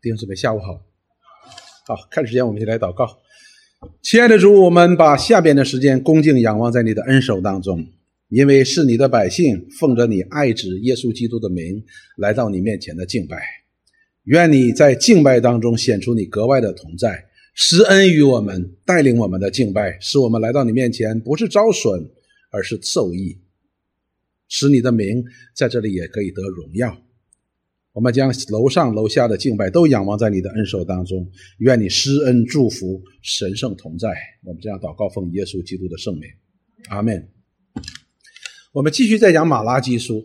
弟兄姊妹，下午好。好，看时间，我们一起来祷告。亲爱的主，我们把下边的时间恭敬仰望在你的恩手当中，因为是你的百姓，奉着你爱子耶稣基督的名来到你面前的敬拜。愿你在敬拜当中显出你格外的同在，施恩于我们，带领我们的敬拜，使我们来到你面前不是招损，而是受益，使你的名在这里也可以得荣耀。我们将楼上楼下的敬拜都仰望在你的恩手当中，愿你施恩祝福，神圣同在。我们这样祷告，奉耶稣基督的圣名，阿门。我们继续再讲马拉基书。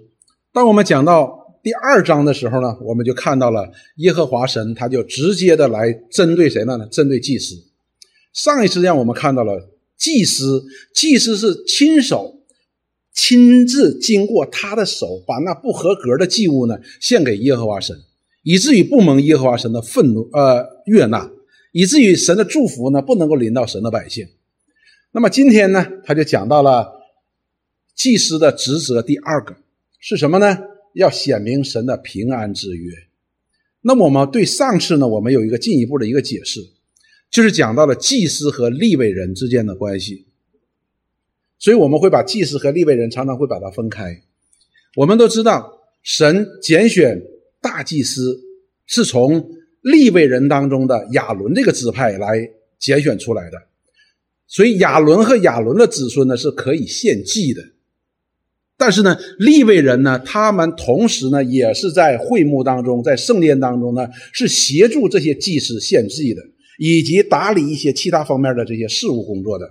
当我们讲到第二章的时候呢，我们就看到了耶和华神，他就直接的来针对谁呢？呢，针对祭司。上一次让我们看到了祭司，祭司是亲手。亲自经过他的手，把那不合格的祭物呢献给耶和华神，以至于不蒙耶和华神的愤怒，呃，悦纳，以至于神的祝福呢不能够临到神的百姓。那么今天呢，他就讲到了祭司的职责，第二个是什么呢？要显明神的平安之约。那么我们对上次呢，我们有一个进一步的一个解释，就是讲到了祭司和立位人之间的关系。所以我们会把祭司和立位人常常会把它分开。我们都知道，神拣选大祭司是从立位人当中的亚伦这个支派来拣选出来的。所以亚伦和亚伦的子孙呢是可以献祭的。但是呢，立位人呢，他们同时呢也是在会幕当中，在圣殿当中呢是协助这些祭司献祭的，以及打理一些其他方面的这些事务工作的。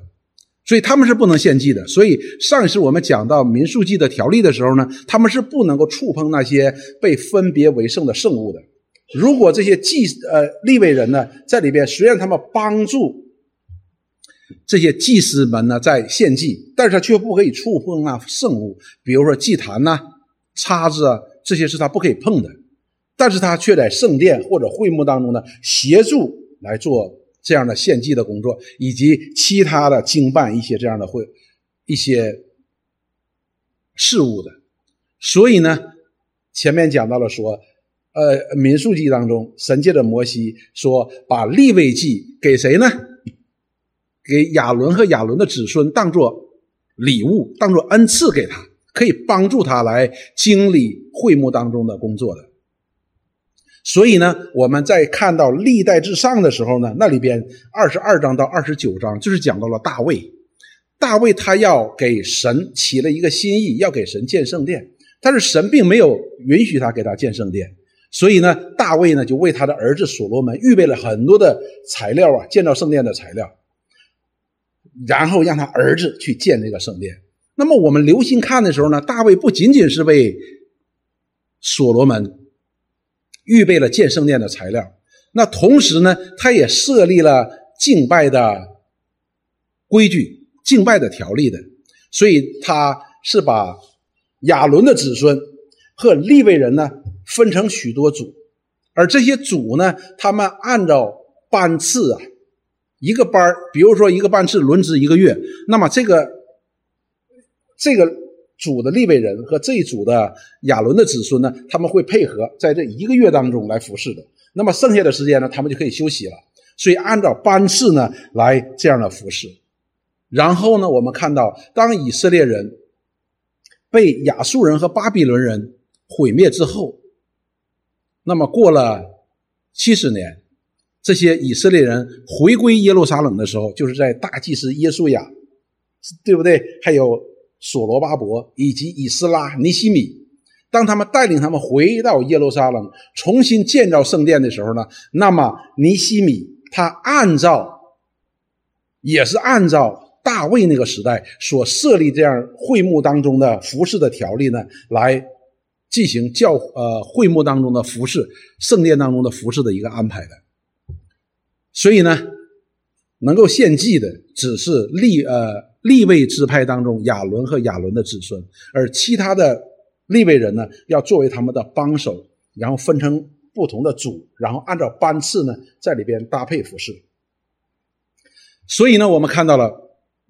所以他们是不能献祭的。所以上一次我们讲到民数记的条例的时候呢，他们是不能够触碰那些被分别为圣的圣物的。如果这些祭呃立位人呢在里边，虽然他们帮助这些祭司们呢在献祭，但是他却不可以触碰那圣物，比如说祭坛呐、叉子啊，这些是他不可以碰的。但是他却在圣殿或者会幕当中呢协助来做。这样的献祭的工作，以及其他的经办一些这样的会一些事务的，所以呢，前面讲到了说，呃，民数记当中，神借着摩西说，把立位祭给谁呢？给亚伦和亚伦的子孙当做礼物，当做恩赐给他，可以帮助他来经理会幕当中的工作的。所以呢，我们在看到历代至上的时候呢，那里边二十二章到二十九章就是讲到了大卫。大卫他要给神起了一个心意，要给神建圣殿，但是神并没有允许他给他建圣殿。所以呢，大卫呢就为他的儿子所罗门预备了很多的材料啊，建造圣殿的材料，然后让他儿子去建这个圣殿。那么我们留心看的时候呢，大卫不仅仅是为所罗门。预备了建圣殿的材料，那同时呢，他也设立了敬拜的规矩、敬拜的条例的，所以他是把亚伦的子孙和利未人呢分成许多组，而这些组呢，他们按照班次啊，一个班比如说一个班次轮值一个月，那么这个这个。主的立位人和这一组的亚伦的子孙呢，他们会配合在这一个月当中来服侍的。那么剩下的时间呢，他们就可以休息了。所以按照班次呢来这样的服侍。然后呢，我们看到当以色列人被亚述人和巴比伦人毁灭之后，那么过了七十年，这些以色列人回归耶路撒冷的时候，就是在大祭司耶稣亚，对不对？还有。所罗巴伯以及以斯拉、尼西米，当他们带领他们回到耶路撒冷，重新建造圣殿的时候呢，那么尼西米他按照，也是按照大卫那个时代所设立这样会幕当中的服饰的条例呢，来进行教呃会幕当中的服饰、圣殿当中的服饰的一个安排的。所以呢，能够献祭的只是立呃。立位支派当中，亚伦和亚伦的子孙，而其他的立位人呢，要作为他们的帮手，然后分成不同的组，然后按照班次呢，在里边搭配服饰。所以呢，我们看到了，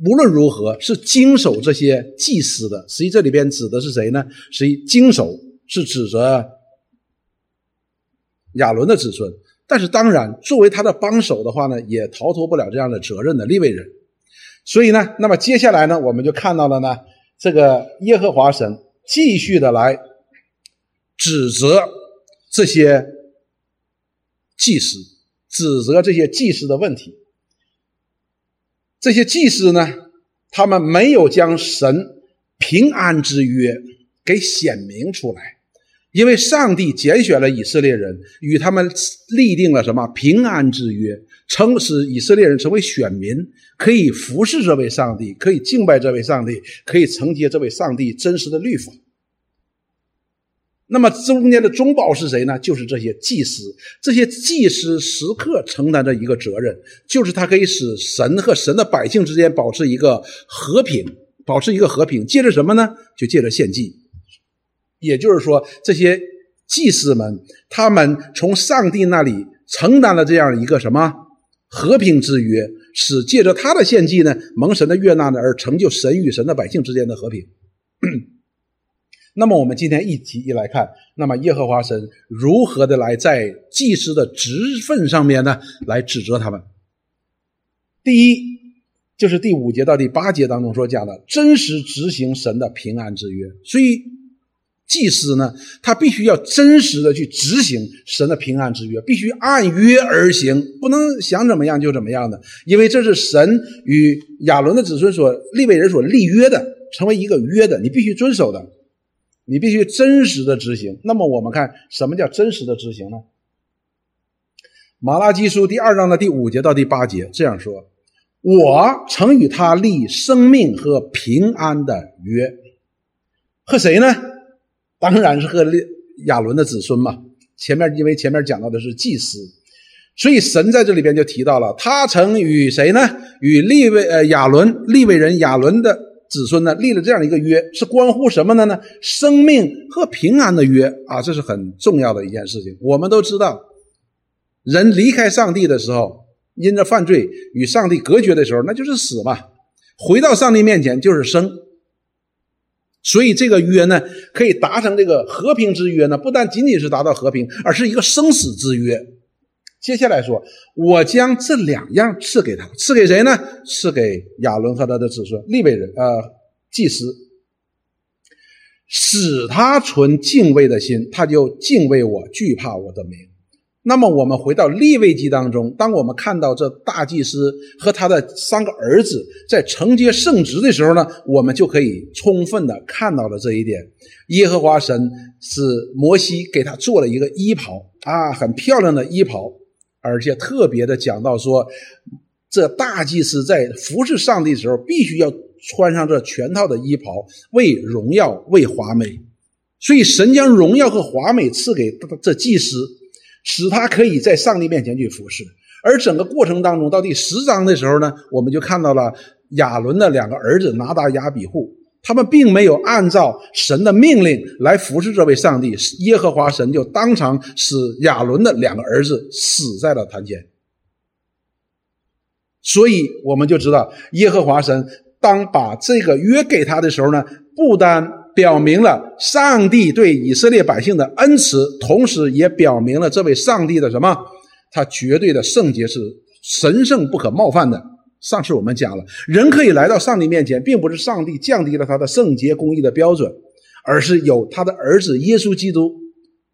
无论如何是经手这些祭司的，实际这里边指的是谁呢？实际经手是指着亚伦的子孙。但是当然，作为他的帮手的话呢，也逃脱不了这样的责任的利位人。所以呢，那么接下来呢，我们就看到了呢，这个耶和华神继续的来指责这些祭司，指责这些祭司的问题。这些祭司呢，他们没有将神平安之约给显明出来。因为上帝拣选了以色列人，与他们立定了什么平安之约，称使以色列人成为选民，可以服侍这位上帝，可以敬拜这位上帝，可以承接这位上帝真实的律法。那么中间的中保是谁呢？就是这些祭司。这些祭司时刻承担着一个责任，就是他可以使神和神的百姓之间保持一个和平，保持一个和平。借着什么呢？就借着献祭。也就是说，这些祭司们，他们从上帝那里承担了这样一个什么和平之约，使借着他的献祭呢，蒙神的悦纳呢，而成就神与神的百姓之间的和平。那么，我们今天一提一来看，那么耶和华神如何的来在祭司的职分上面呢，来指责他们？第一，就是第五节到第八节当中所讲的，真实执行神的平安之约，所以。祭司呢，他必须要真实的去执行神的平安之约，必须按约而行，不能想怎么样就怎么样的，因为这是神与亚伦的子孙所立为人所立约的，成为一个约的，你必须遵守的，你必须真实的执行。那么我们看什么叫真实的执行呢？马拉基书第二章的第五节到第八节这样说：“我曾与他立生命和平安的约，和谁呢？”当然是和亚伦的子孙嘛。前面因为前面讲到的是祭司，所以神在这里边就提到了，他曾与谁呢？与利位呃亚伦利位人亚伦的子孙呢立了这样一个约，是关乎什么的呢？生命和平安的约啊，这是很重要的一件事情。我们都知道，人离开上帝的时候，因着犯罪与上帝隔绝的时候，那就是死嘛。回到上帝面前就是生。所以这个约呢，可以达成这个和平之约呢，不但仅仅是达到和平，而是一个生死之约。接下来说，我将这两样赐给他，赐给谁呢？赐给亚伦和他的子孙利未人，呃，祭司，使他存敬畏的心，他就敬畏我，惧怕我的名。那么我们回到立位记当中，当我们看到这大祭司和他的三个儿子在承接圣职的时候呢，我们就可以充分的看到了这一点。耶和华神是摩西给他做了一个衣袍啊，很漂亮的衣袍，而且特别的讲到说，这大祭司在服侍上帝的时候，必须要穿上这全套的衣袍，为荣耀，为华美。所以神将荣耀和华美赐给这祭司。使他可以在上帝面前去服侍，而整个过程当中，到第十章的时候呢，我们就看到了亚伦的两个儿子拿达、亚比户，他们并没有按照神的命令来服侍这位上帝，耶和华神就当场使亚伦的两个儿子死在了坛前。所以我们就知道，耶和华神当把这个约给他的时候呢，不单。表明了上帝对以色列百姓的恩慈，同时也表明了这位上帝的什么？他绝对的圣洁是神圣不可冒犯的。上次我们讲了，人可以来到上帝面前，并不是上帝降低了他的圣洁公义的标准，而是有他的儿子耶稣基督，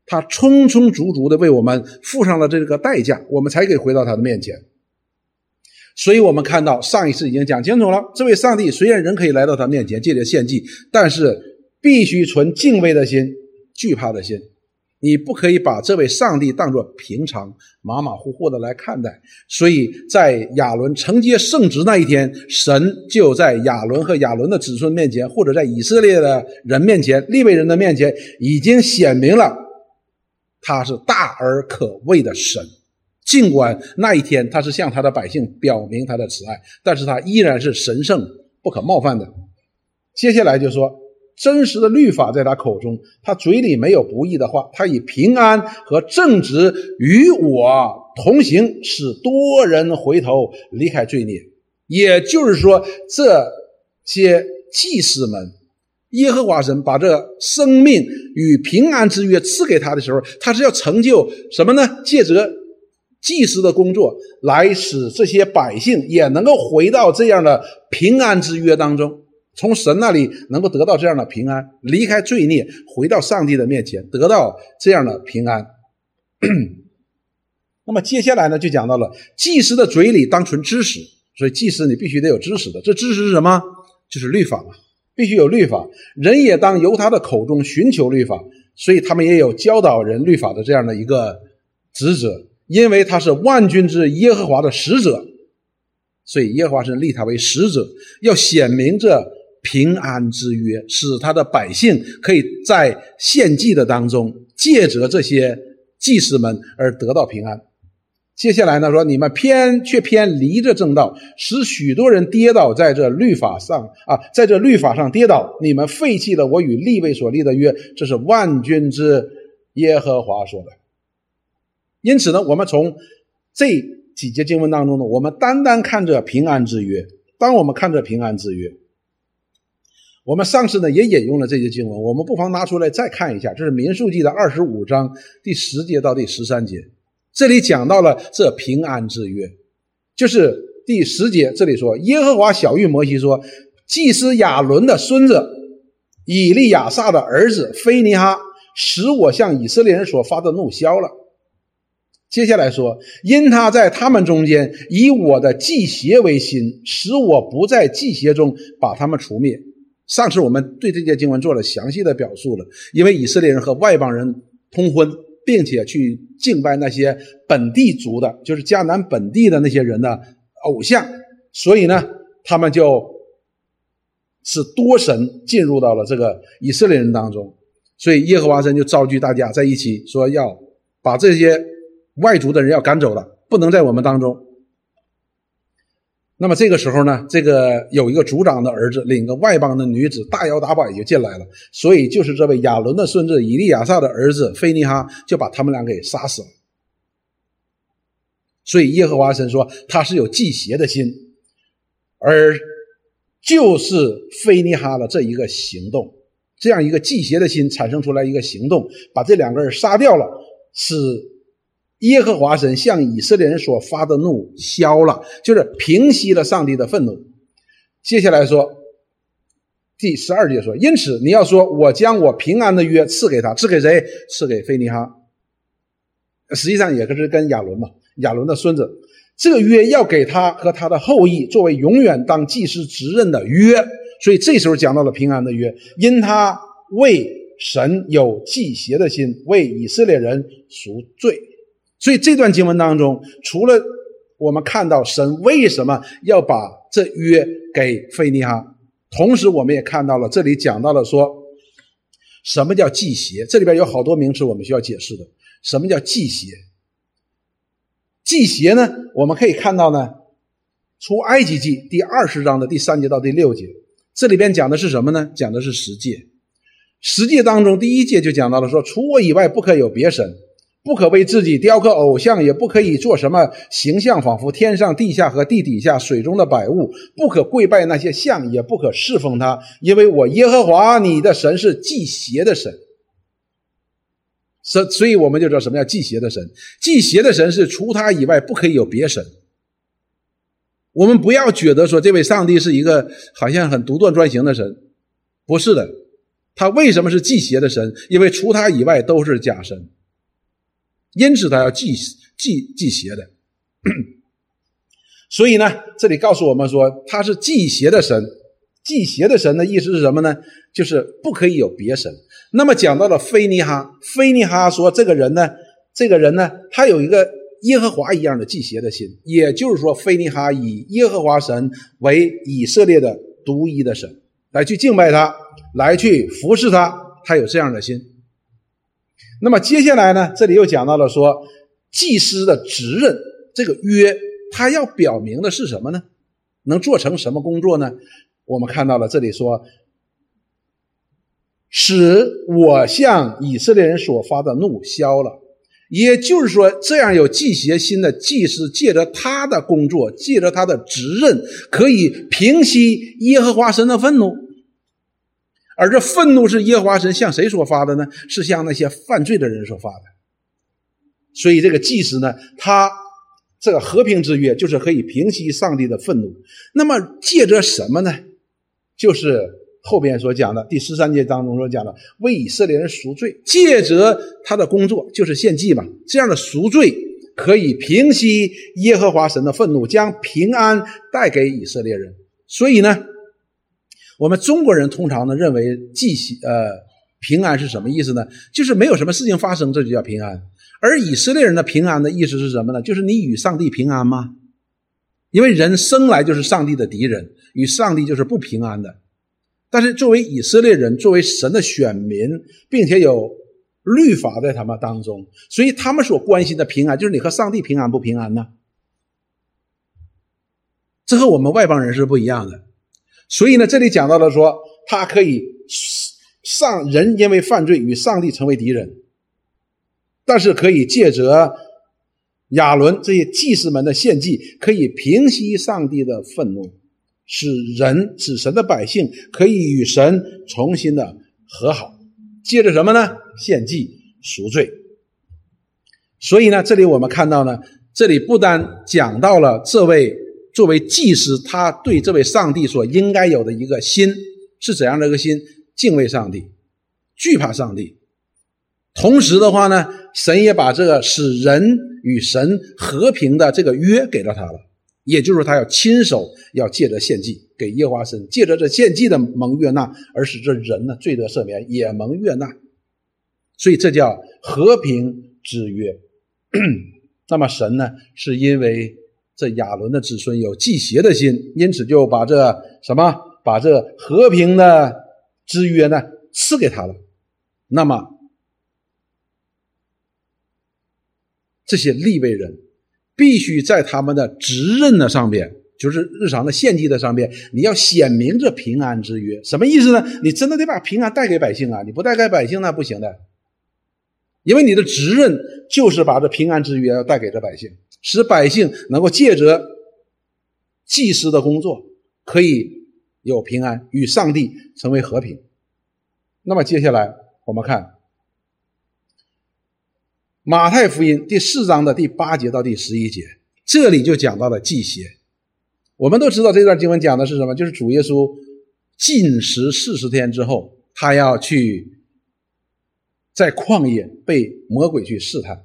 他充充足足的为我们付上了这个代价，我们才可以回到他的面前。所以我们看到上一次已经讲清楚了，这位上帝虽然人可以来到他面前借着献祭，但是。必须存敬畏的心，惧怕的心。你不可以把这位上帝当作平常、马马虎虎的来看待。所以在亚伦承接圣职那一天，神就在亚伦和亚伦的子孙面前，或者在以色列的人面前、利未人的面前，已经显明了他是大而可畏的神。尽管那一天他是向他的百姓表明他的慈爱，但是他依然是神圣不可冒犯的。接下来就说。真实的律法在他口中，他嘴里没有不义的话，他以平安和正直与我同行，使多人回头离开罪孽。也就是说，这些祭司们，耶和华神把这生命与平安之约赐给他的时候，他是要成就什么呢？借着祭司的工作来使这些百姓也能够回到这样的平安之约当中，从神那里能够得到这样的平安，离开罪孽，回到上帝的面前，得到这样的平安。那么接下来呢，就讲到了祭司的嘴里当存知识，所以祭司你必须得有知识的。这知识是什么？就是律法嘛，必须有律法。人也当由他的口中寻求律法，所以他们也有教导人律法的这样的一个职责。因为他是万军之耶和华的使者，所以耶和华神立他为使者，要显明这平安之约，使他的百姓可以在献祭的当中，借着这些祭司们而得到平安。接下来呢，说你们偏却偏离着正道，使许多人跌倒在这律法上啊，在这律法上跌倒，你们废弃了我与立位所立的约，这是万军之耶和华说的。因此呢，我们从这几节经文当中呢，我们单单看着平安之约。当我们看着平安之约，我们上次呢也引用了这些经文，我们不妨拿出来再看一下。这是民数记的二十五章第十节到第十三节，这里讲到了这平安之约，就是第十节这里说，耶和华小谕摩西说，祭司亚伦的孙子以利亚撒的儿子菲尼哈，使我向以色列人所发的怒消了。接下来说，因他在他们中间以我的祭邪为心，使我不在祭邪中把他们除灭。上次我们对这些经文做了详细的表述了，因为以色列人和外邦人通婚，并且去敬拜那些本地族的，就是迦南本地的那些人的偶像，所以呢，他们就是多神进入到了这个以色列人当中，所以耶和华神就召集大家在一起，说要把这些。外族的人要赶走了，不能在我们当中。那么这个时候呢，这个有一个族长的儿子领个外邦的女子，大摇大摆就进来了。所以就是这位亚伦的孙子以利亚撒的儿子菲尼哈就把他们俩给杀死了。所以耶和华神说他是有祭邪的心，而就是菲尼哈的这一个行动，这样一个祭邪的心产生出来一个行动，把这两个人杀掉了，是。耶和华神向以色列人所发的怒消了，就是平息了上帝的愤怒。接下来说，第十二节说：“因此你要说，我将我平安的约赐给他，赐给谁？赐给菲尼哈。实际上也是跟亚伦嘛，亚伦的孙子。这个约要给他和他的后裔作为永远当祭司职任的约。所以这时候讲到了平安的约，因他为神有祭邪的心，为以色列人赎罪。”所以这段经文当中，除了我们看到神为什么要把这约给菲尼哈，同时我们也看到了这里讲到了说，什么叫祭邪？这里边有好多名词我们需要解释的。什么叫祭邪？祭邪呢？我们可以看到呢，出埃及记第二十章的第三节到第六节，这里边讲的是什么呢？讲的是十诫。十诫当中第一诫就讲到了说，除我以外不可有别神。不可为自己雕刻偶像，也不可以做什么形象，仿佛天上、地下和地底下水中的百物。不可跪拜那些像，也不可侍奉他，因为我耶和华你的神是祭邪的神。所所以，我们就知道什么叫祭邪的神。祭邪的神是除他以外不可以有别神。我们不要觉得说这位上帝是一个好像很独断专行的神，不是的。他为什么是祭邪的神？因为除他以外都是假神。因此，他要祭祭祭邪的。所以呢，这里告诉我们说，他是祭邪的神。祭邪的神的意思是什么呢？就是不可以有别神。那么讲到了菲尼哈，菲尼哈说，这个人呢，这个人呢，他有一个耶和华一样的祭邪的心。也就是说，菲尼哈以耶和华神为以色列的独一的神，来去敬拜他，来去服侍他，他有这样的心。那么接下来呢？这里又讲到了说，祭司的职任这个约，他要表明的是什么呢？能做成什么工作呢？我们看到了这里说，使我向以色列人所发的怒消了。也就是说，这样有祭邪心的祭司，借着他的工作，借着他的职任，可以平息耶和华神的愤怒。而这愤怒是耶和华神向谁所发的呢？是向那些犯罪的人所发的。所以这个祭司呢，他这个和平之约就是可以平息上帝的愤怒。那么借着什么呢？就是后边所讲的第十三节当中所讲的为以色列人赎罪，借着他的工作就是献祭嘛。这样的赎罪可以平息耶和华神的愤怒，将平安带给以色列人。所以呢，我们中国人通常呢认为祭喜呃平安是什么意思呢？就是没有什么事情发生，这就叫平安。而以色列人的平安的意思是什么呢？就是你与上帝平安吗？因为人生来就是上帝的敌人，与上帝就是不平安的。但是作为以色列人，作为神的选民，并且有律法在他们当中，所以他们所关心的平安，就是你和上帝平安不平安呢？这和我们外邦人是不一样的。所以呢，这里讲到了说，他可以上人因为犯罪与上帝成为敌人。但是可以借着亚伦这些祭司们的献祭，可以平息上帝的愤怒，使人、使神的百姓可以与神重新的和好。借着什么呢？献祭赎罪。所以呢，这里我们看到呢，这里不单讲到了这位作为祭司，他对这位上帝所应该有的一个心是怎样的一个心？敬畏上帝，惧怕上帝。同时的话呢，神也把这个使人与神和平的这个约给了他了，也就是，他要亲手要借着献祭给耶和华神，借着这献祭的蒙悦纳，而使这人呢罪得赦免，也蒙悦纳，所以这叫和平之约。那么神呢，是因为这亚伦的子孙有祭邪的心，因此就把这什么，把这和平的之约呢赐给他了。那么。这些立位人必须在他们的职任的上边，就是日常的献祭的上边，你要显明这平安之约，什么意思呢？你真的得把平安带给百姓啊！你不带给百姓那不行的，因为你的职任就是把这平安之约要带给这百姓，使百姓能够借着祭司的工作，可以有平安，与上帝成为和平。那么接下来我们看。马太福音第四章的第八节到第十一节，这里就讲到了祭邪。我们都知道这段经文讲的是什么？就是主耶稣禁食四十天之后，他要去在旷野被魔鬼去试探。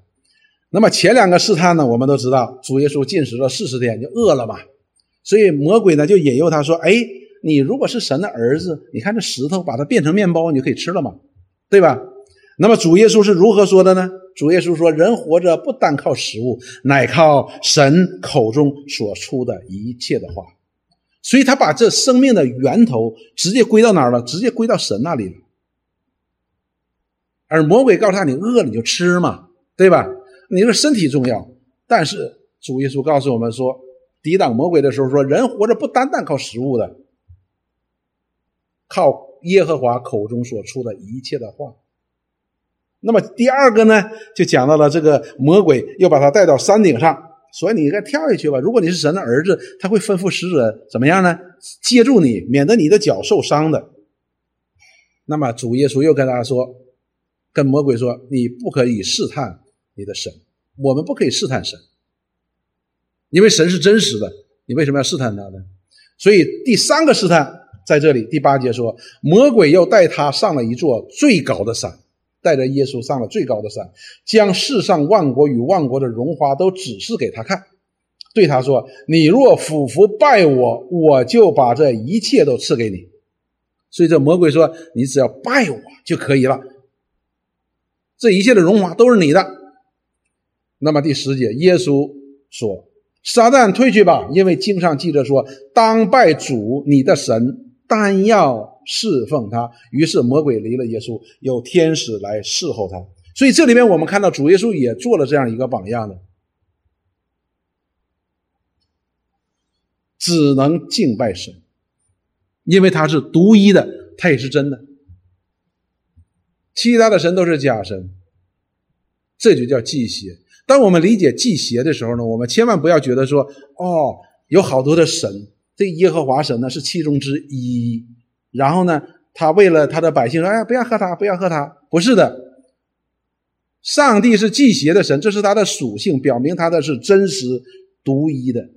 那么前两个试探呢，我们都知道，主耶稣禁食了四十天就饿了嘛，所以魔鬼呢就引诱他说：“哎，你如果是神的儿子，你看这石头把它变成面包，你就可以吃了嘛，对吧？”那么主耶稣是如何说的呢？主耶稣说：“人活着不单靠食物，乃靠神口中所出的一切的话。”所以，他把这生命的源头直接归到哪儿了？直接归到神那里了。而魔鬼告诉他：“你饿了你就吃嘛，对吧？你说身体重要。”但是主耶稣告诉我们说：“抵挡魔鬼的时候，说人活着不单单靠食物的，靠耶和华口中所出的一切的话。”那么第二个呢，就讲到了这个魔鬼又把他带到山顶上，所以你应该跳下去吧。如果你是神的儿子，他会吩咐使者怎么样呢？接住你，免得你的脚受伤的。那么主耶稣又跟大家说，跟魔鬼说，你不可以试探你的神，我们不可以试探神，因为神是真实的，你为什么要试探他呢？所以第三个试探在这里，第八节说，魔鬼又带他上了一座最高的山。带着耶稣上了最高的山，将世上万国与万国的荣华都指示给他看，对他说：“你若俯伏拜我，我就把这一切都赐给你。”所以这魔鬼说：“你只要拜我就可以了，这一切的荣华都是你的。”那么第十节，耶稣说：“撒旦退去吧，因为经上记着说，当拜主你的神，但要。”侍奉他，于是魔鬼离了耶稣，有天使来侍候他。所以这里面我们看到主耶稣也做了这样一个榜样的，只能敬拜神，因为他是独一的，他也是真的，其他的神都是假神，这就叫祭邪。当我们理解祭邪的时候呢，我们千万不要觉得说，哦，有好多的神，这耶和华神呢是其中之一。然后呢，他为了他的百姓说：“哎，不要喝他，不要喝他。”不是的，上帝是祭邪的神，这是他的属性，表明他的是真实独一的，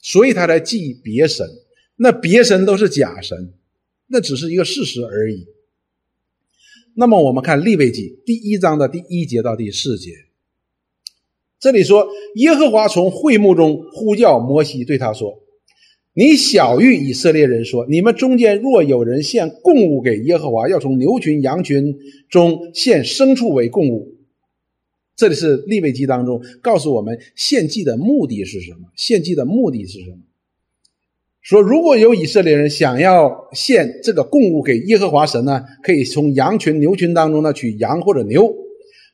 所以他才祭别神。那别神都是假神，那只是一个事实而已。那么我们看立位记第一章的第一节到第四节，这里说耶和华从会幕中呼叫摩西，对他说：“你小谕以色列人说，你们中间若有人献供物给耶和华，要从牛群、羊群中献牲畜为供物。”这里是立位记当中告诉我们献祭的目的是什么？献祭的目的是什么？说如果有以色列人想要献这个供物给耶和华神呢，可以从羊群、牛群当中呢取羊或者牛。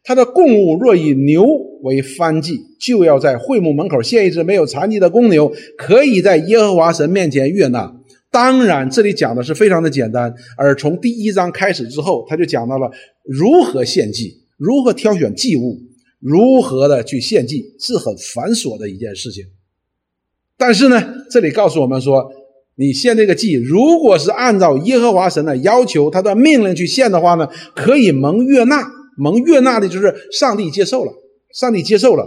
他的供物若以牛为燔祭，就要在会幕门口献一只没有残疾的公牛，可以在耶和华神面前悦纳。当然，这里讲的是非常的简单。而从第一章开始之后，他就讲到了如何献祭，如何挑选祭物。如何的去献祭是很繁琐的一件事情，但是呢，这里告诉我们说，你献这个祭，如果是按照耶和华神的要求、他的命令去献的话呢，可以蒙悦纳。蒙悦纳的就是上帝接受了，上帝接受了。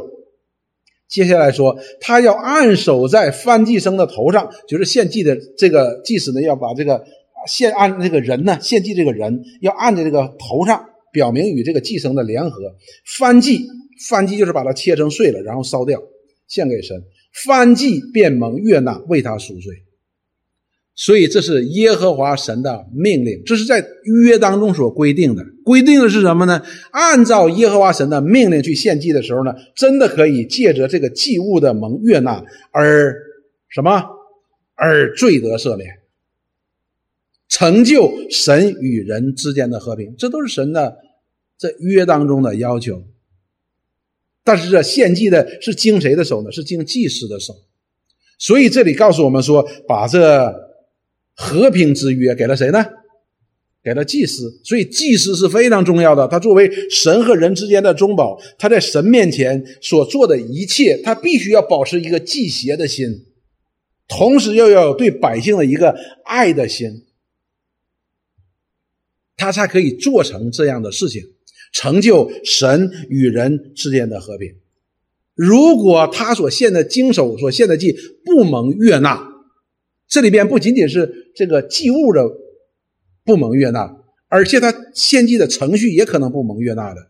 接下来说，他要按手在翻祭生的头上，就是献祭的这个祭司呢，要把这个献按这个人呢，献祭这个人要按在这个头上，表明与这个祭生的联合。翻祭。翻祭就是把它切成碎了，然后烧掉，献给神。翻祭便蒙悦纳，为他赎罪。所以这是耶和华神的命令，这是在约当中所规定的。规定的是什么呢？按照耶和华神的命令去献祭的时候呢，真的可以借着这个祭物的蒙悦纳而什么？而罪得赦免，成就神与人之间的和平。这都是神的在约当中的要求。但是这献祭的是经谁的手呢？是经祭司的手。所以这里告诉我们说，把这和平之约给了谁呢？给了祭司。所以祭司是非常重要的。他作为神和人之间的中保，他在神面前所做的一切，他必须要保持一个祭邪的心，同时又要有对百姓的一个爱的心，他才可以做成这样的事情。成就神与人之间的和平。如果他所献的经手所献的祭不蒙悦纳，这里边不仅仅是这个祭物的不蒙悦纳，而且他献祭的程序也可能不蒙悦纳的。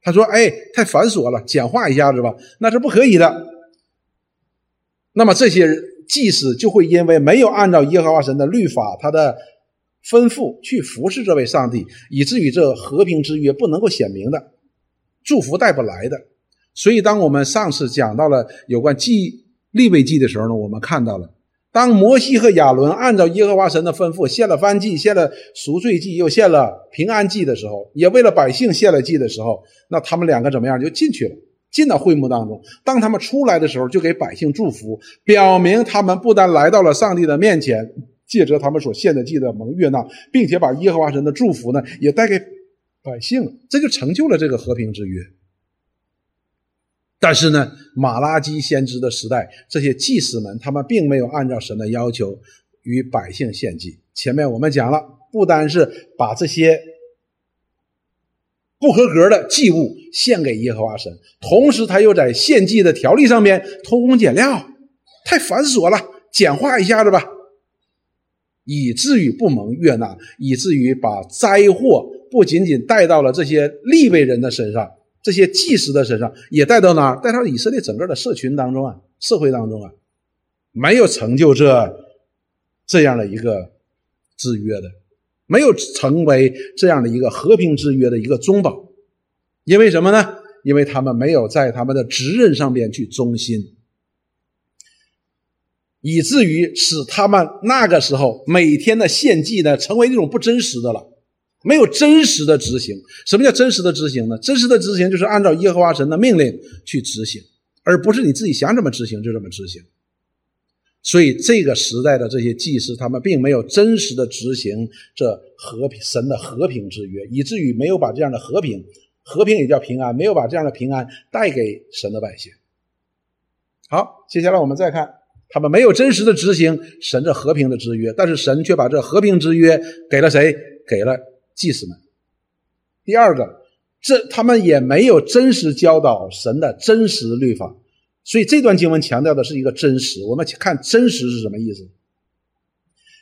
他说：“哎，太繁琐了，简化一下子吧。”那是不可以的。那么这些祭司就会因为没有按照耶和华神的律法，他的。吩咐去服侍这位上帝，以至于这和平之约不能够显明的祝福带不来的。所以，当我们上次讲到了有关祭立位祭的时候呢，我们看到了，当摩西和亚伦按照耶和华神的吩咐献了燔祭、献了赎罪祭，又献了平安祭的时候，也为了百姓献了祭的时候，那他们两个怎么样？就进去了，进到会幕当中。当他们出来的时候，就给百姓祝福，表明他们不但来到了上帝的面前。借着他们所献的祭的蒙悦纳，并且把耶和华神的祝福呢，也带给百姓，这就成就了这个和平之约。但是呢，马拉基先知的时代，这些祭司们他们并没有按照神的要求与百姓献祭。前面我们讲了，不单是把这些不合格的祭物献给耶和华神，同时他又在献祭的条例上面偷工减料，太繁琐了，简化一下子吧。以至于不蒙悦纳，以至于把灾祸不仅仅带到了这些利未人的身上，这些祭司的身上，也带到哪儿？带到以色列整个的社群当中啊，社会当中啊，没有成就这这样的一个制约的，没有成为这样的一个和平之约的一个中保，因为什么呢？因为他们没有在他们的职任上边去忠心。以至于使他们那个时候每天的献祭呢，成为一种不真实的了，没有真实的执行。什么叫真实的执行呢？真实的执行就是按照耶和华神的命令去执行，而不是你自己想怎么执行就怎么执行。所以这个时代的这些祭司，他们并没有真实的执行这和平神的和平之约，以至于没有把这样的和平，和平也叫平安，没有把这样的平安带给神的百姓。好，接下来我们再看。他们没有真实的执行神这和平的之约，但是神却把这和平之约给了谁？给了祭司们。第二个，这他们也没有真实教导神的真实律法，所以这段经文强调的是一个真实。我们看真实是什么意思？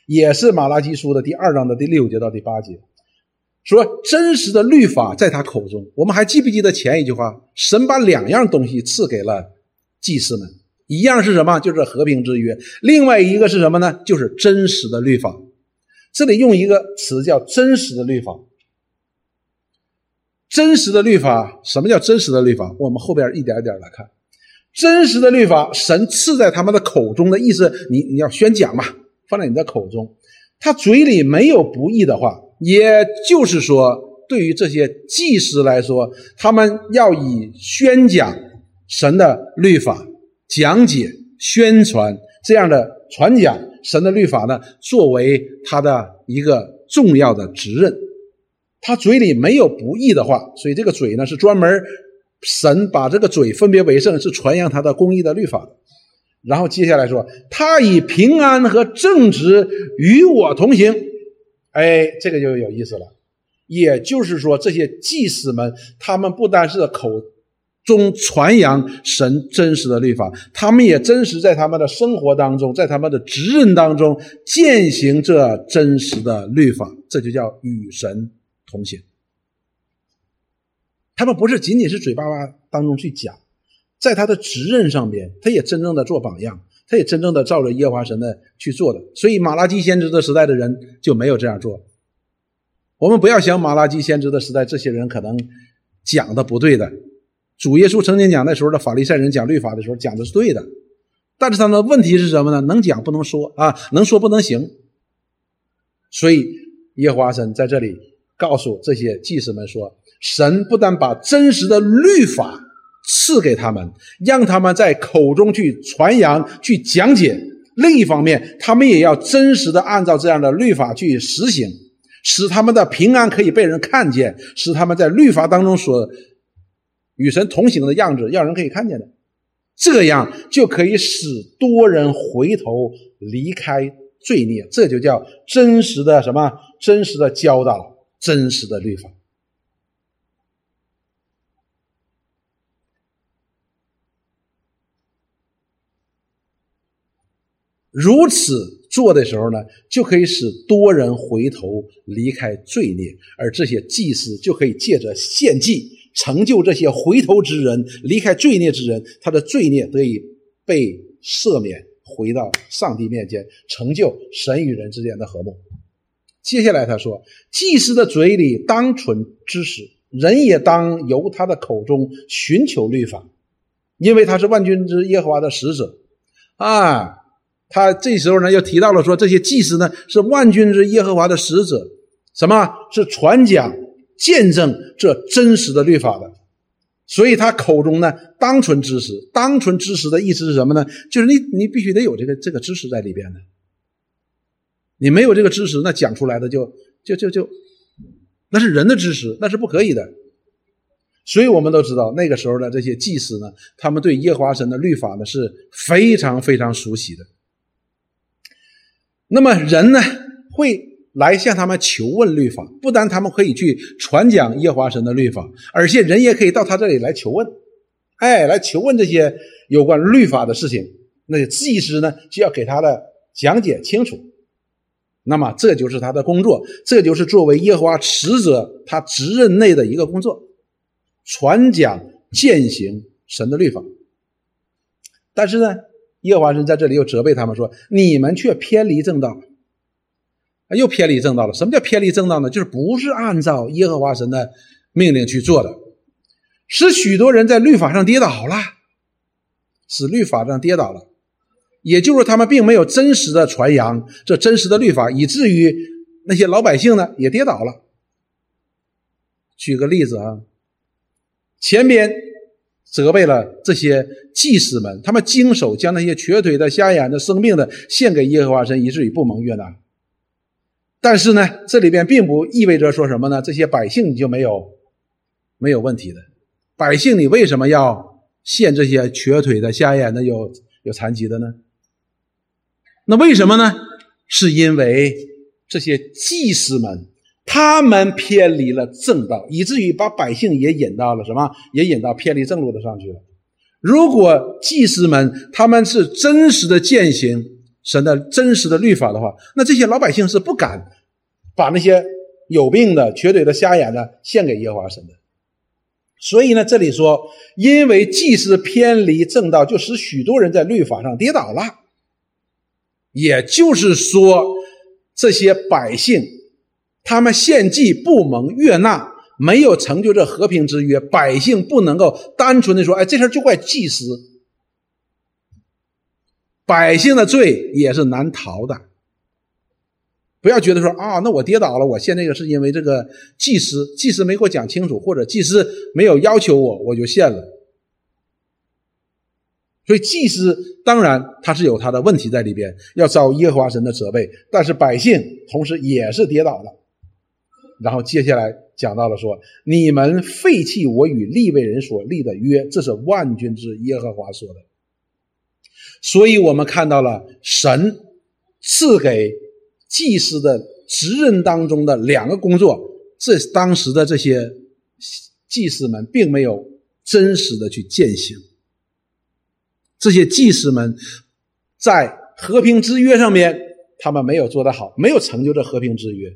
也是马拉基书的第二章的第六节到第八节，说真实的律法在他口中。我们还记不记得前一句话？神把两样东西赐给了祭司们，一样是什么？就是和平之约。另外一个是什么呢？就是真实的律法。这里用一个词叫真实的律法。真实的律法，什么叫真实的律法？我们后边一点点来看。真实的律法，神赐在他们的口中的意思，你你要宣讲嘛，放在你的口中。他嘴里没有不义的话，也就是说，对于这些祭司来说，他们要以宣讲神的律法、讲解、宣传这样的传讲神的律法呢，作为他的一个重要的职任。他嘴里没有不义的话，所以这个嘴呢是专门神把这个嘴分别为圣，是传扬他的公义的律法。然后接下来说，他以平安和正直与我同行。哎，这个就有意思了。也就是说，这些祭司们，他们不单是口中传扬神真实的律法，他们也真实在他们的生活当中，在他们的职任当中践行这真实的律法。这就叫与神。同行，他们不是仅仅是嘴巴巴当中去讲，在他的职任上边，他也真正的做榜样，他也真正的照着耶和华神的去做的。所以马拉基先知的时代的人就没有这样做。我们不要想马拉基先知的时代，这些人可能讲的不对的。主耶稣曾经讲那时候的法利赛人讲律法的时候讲的是对的，但是他们的问题是什么呢？能讲不能说啊，能说不能行。所以耶和华神在这里。告诉这些祭司们说：“神不但把真实的律法赐给他们，让他们在口中去传扬、去讲解；另一方面，他们也要真实的按照这样的律法去实行，使他们的平安可以被人看见，使他们在律法当中所与神同行的样子，让人可以看见的。这样就可以使多人回头离开罪孽。这就叫真实的什么？真实的教导。”真实的律法，如此做的时候呢，就可以使多人回头离开罪孽，而这些祭司就可以借着献祭，成就这些回头之人离开罪孽之人，他的罪孽得以被赦免，回到上帝面前，成就神与人之间的和睦。接下来他说：“祭司的嘴里当存知识，人也当由他的口中寻求律法，因为他是万军之耶和华的使者。”啊，他这时候呢又提到了说，这些祭司呢是万军之耶和华的使者，什么是传讲、见证这真实的律法的？所以他口中呢当存知识，当存知识的意思是什么呢？就是你你必须得有这个这个知识在里边的。你没有这个知识，那讲出来的就就就就，那是人的知识，那是不可以的。所以我们都知道，那个时候的这些祭司呢，他们对耶和华神的律法呢是非常非常熟悉的。那么人呢会来向他们求问律法，不但他们可以去传讲耶和华神的律法，而且人也可以到他这里来求问，哎，来求问这些有关律法的事情。那些祭司呢就要给他的讲解清楚。那么这就是他的工作，这就是作为耶和华使者他职任内的一个工作，传讲践行神的律法。但是呢，耶和华神在这里又责备他们说：“你们却偏离正道，又偏离正道了。什么叫偏离正道呢？就是不是按照耶和华神的命令去做的，使许多人在律法上跌倒了，使律法上跌倒了。”也就是他们并没有真实的传扬这真实的律法，以至于那些老百姓呢也跌倒了。举个例子啊，前边责备了这些祭司们，他们经手将那些瘸腿的、瞎眼的、生病的献给耶和华神，以至于不蒙悦纳。但是呢，这里边并不意味着说什么呢？这些百姓就没有没有问题的。百姓，你为什么要献这些瘸腿的、瞎眼的、有有残疾的呢？那为什么呢？是因为这些祭司们他们偏离了正道，以至于把百姓也引到了什么？也引到偏离正路的上去了。如果祭司们他们是真实的践行神的真实的律法的话，那这些老百姓是不敢把那些有病的、瘸腿的、瞎眼的献给耶和华神的。所以呢，这里说，因为祭司偏离正道，就使许多人在律法上跌倒了。也就是说，这些百姓他们献祭不蒙悦纳，没有成就这和平之约，百姓不能够单纯的说：“哎，这事就怪祭司。”百姓的罪也是难逃的。不要觉得说啊，那我跌倒了，我献那个是因为这个祭司，祭司没给我讲清楚，或者祭司没有要求我，我就献了。所以祭司当然他是有他的问题在里边，要遭耶和华神的责备。但是百姓同时也是跌倒了。然后接下来讲到了说，你们废弃我与立位人所立的约，这是万军之耶和华说的。所以我们看到了神赐给。祭司的职任当中的两个工作，这当时的这些祭司们并没有真实的去践行。这些祭司们在和平之约上面，他们没有做得好，没有成就这和平之约，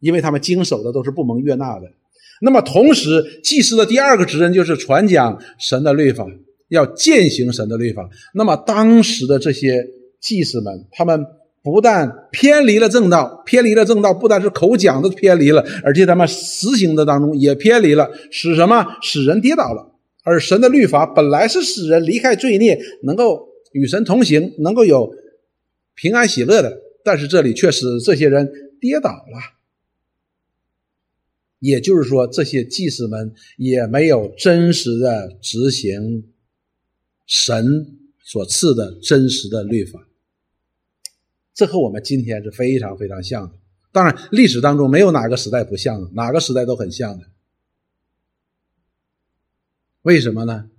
因为他们经手的都是不蒙悦纳的。那么，同时祭司的第二个职任就是传讲神的律法，要践行神的律法。那么，当时的这些祭司们，他们。不但偏离了正道，偏离了正道，不但是口讲的偏离了，而且他们实行的当中也偏离了，使什么？使人跌倒了。而神的律法本来是使人离开罪孽，能够与神同行，能够有平安喜乐的，但是这里却使这些人跌倒了。也就是说，这些祭司们也没有真实的执行神所赐的真实的律法。这和我们今天是非常非常像的。当然，历史当中没有哪个时代不像的，哪个时代都很像的。为什么呢？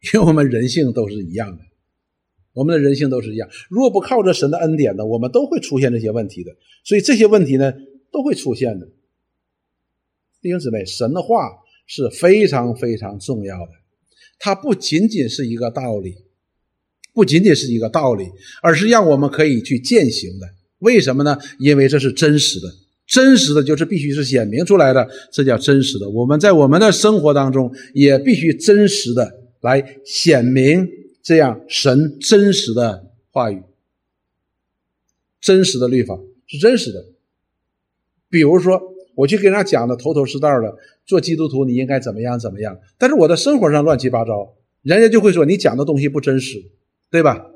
因为我们人性都是一样的，我们的人性都是一样。如果不靠着神的恩典呢，我们都会出现这些问题的。所以这些问题呢，都会出现的。弟兄姊妹，神的话是非常非常重要的，它不仅仅是一个道理。不仅仅是一个道理，而是让我们可以去践行的。为什么呢？因为这是真实的，真实的就是必须是显明出来的，这叫真实的。我们在我们的生活当中也必须真实的来显明这样神真实的话语、真实的律法是真实的。比如说，我去给人家讲的头头是道的，做基督徒你应该怎么样怎么样，但是我的生活上乱七八糟，人家就会说你讲的东西不真实。对吧？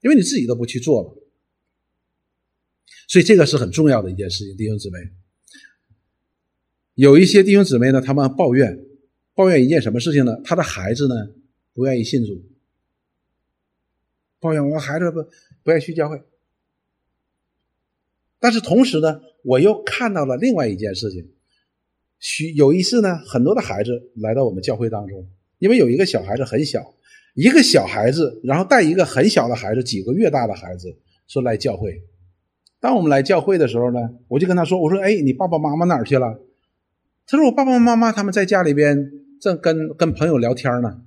因为你自己都不去做了，所以这个是很重要的一件事情。弟兄姊妹，有一些弟兄姊妹呢，他们抱怨，抱怨一件什么事情呢？他的孩子呢不愿意信主，抱怨我孩子不不愿意去教会。但是同时呢，我又看到了另外一件事情，许有一次呢，很多的孩子来到我们教会当中，因为有一个小孩子很小。一个小孩子，然后带一个很小的孩子，几个月大的孩子，说来教会。当我们来教会的时候呢，我就跟他说：“我说，哎，你爸爸妈妈哪儿去了？”他说：“我爸爸妈妈他们在家里边正跟跟朋友聊天呢。”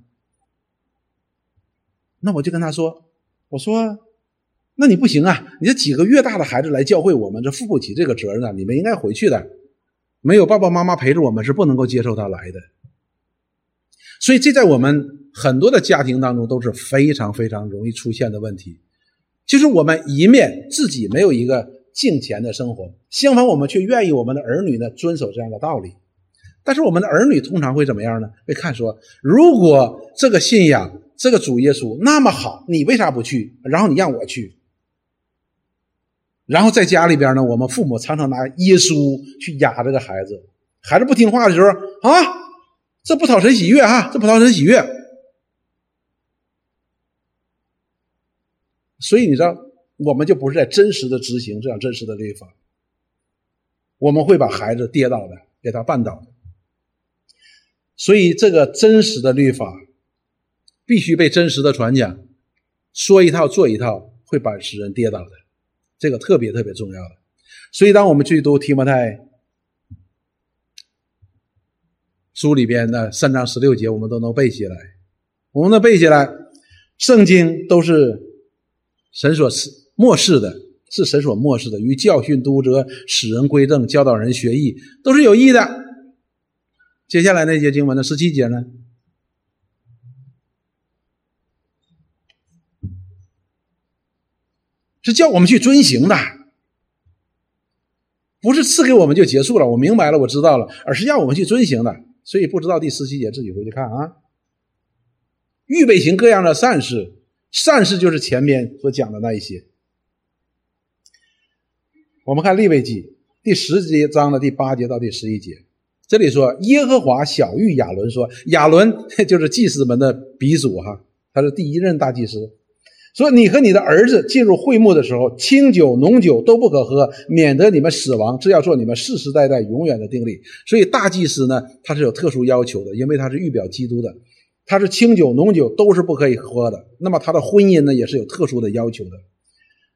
那我就跟他说：“我说，那你不行啊！你这几个月大的孩子来教会，我们这负不起这个责任啊！你们应该回去的。没有爸爸妈妈陪着我们，是不能够接受他来的。所以这在我们。”很多的家庭当中都是非常非常容易出现的问题，就是我们一面自己没有一个敬虔的生活，相反我们却愿意我们的儿女呢遵守这样的道理，但是我们的儿女通常会怎么样呢？会看说，如果这个信仰这个主耶稣那么好，你为啥不去？然后你让我去，然后在家里边呢，我们父母常常拿耶稣去压这个孩子，孩子不听话的时候啊，这不讨神喜悦啊，这不讨神喜悦。所以你知道，我们就不是在真实的执行这样真实的律法，我们会把孩子跌倒的，给他绊倒的。所以这个真实的律法必须被真实的传讲，说一套做一套，会把使人跌倒的，这个特别特别重要的。所以，当我们去读提摩太书里边的三章十六节，我们都能背起来。我们能背起来，圣经都是神所赐漠视的，是神所漠视的，与教训、读者、使人归正、教导人学艺，都是有益的。接下来那节经文的十七节呢？是叫我们去遵行的，不是赐给我们就结束了。我明白了，我知道了，而是要我们去遵行的。所以不知道第十七节，自己回去看啊。预备行各样的善事，善事就是前面所讲的那一些。我们看利未记第十节章的第八节到第十一节，这里说耶和华小谕亚伦说，亚伦 就是祭司们的鼻祖哈，他是第一任大祭司。说你和你的儿子进入会幕的时候，清酒浓酒都不可喝，免得你们死亡。这要做你们世世代代永远的定力。所以大祭司呢，他是有特殊要求的，因为他是预表基督的，他是清酒浓酒都是不可以喝的。那么他的婚姻呢，也是有特殊的要求的。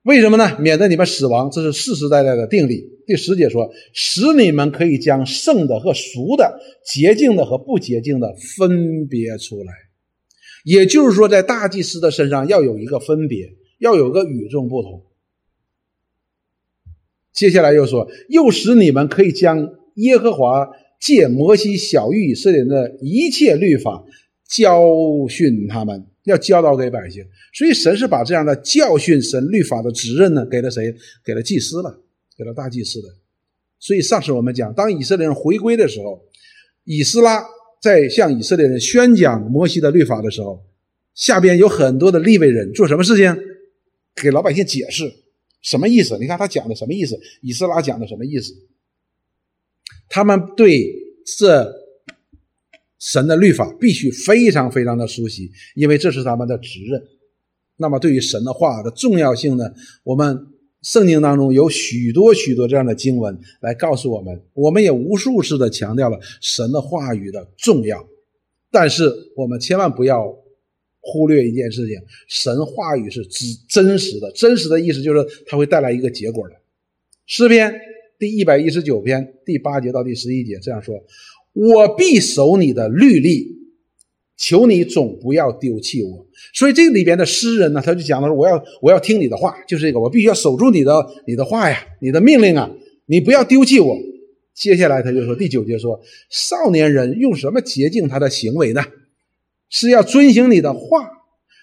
为什么呢？免得你们死亡，这是世世代代的定力。第十节说，使你们可以将圣的和俗的、洁净的和不洁净的分别出来。也就是说，在大祭司的身上要有一个分别，要有个与众不同。接下来又说，又使你们可以将耶和华借摩西小谕以色列人的一切律法教训他们，要教导给百姓。所以，神是把这样的教训神律法的责任呢，给了谁？给了祭司了，给了大祭司的。所以，上次我们讲，当以色列人回归的时候，以斯拉。在向以色列人宣讲摩西的律法的时候，下边有很多的立位人做什么事情？给老百姓解释什么意思？你看他讲的什么意思？以斯拉讲的什么意思？他们对这神的律法必须非常非常的熟悉，因为这是他们的责任。那么对于神的话的重要性呢？我们。圣经当中有许多许多这样的经文来告诉我们，我们也无数次的强调了神的话语的重要，但是我们千万不要忽略一件事情：神话语是真真实的，真实的意思就是它会带来一个结果的。诗篇第一百一十九篇第八节到第十一节这样说：“我必守你的律例。”求你总不要丢弃我，所以这里边的诗人呢，他就讲了：我要我要听你的话，就是这个，我必须要守住你的你的话呀，你的命令啊，你不要丢弃我。接下来他就说第九节说：少年人用什么洁净他的行为呢？是要遵行你的话，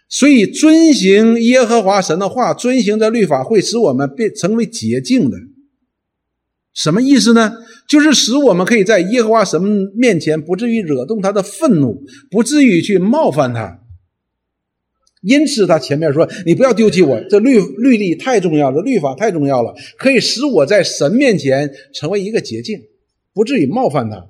所以遵行耶和华神的话，遵行这律法，会使我们变成为洁净的。什么意思呢？就是使我们可以在耶和华神面前不至于惹动他的愤怒，不至于去冒犯他。因此，他前面说：“你不要丢弃我，这律律例太重要了，律法太重要了，可以使我在神面前成为一个捷径，不至于冒犯他。”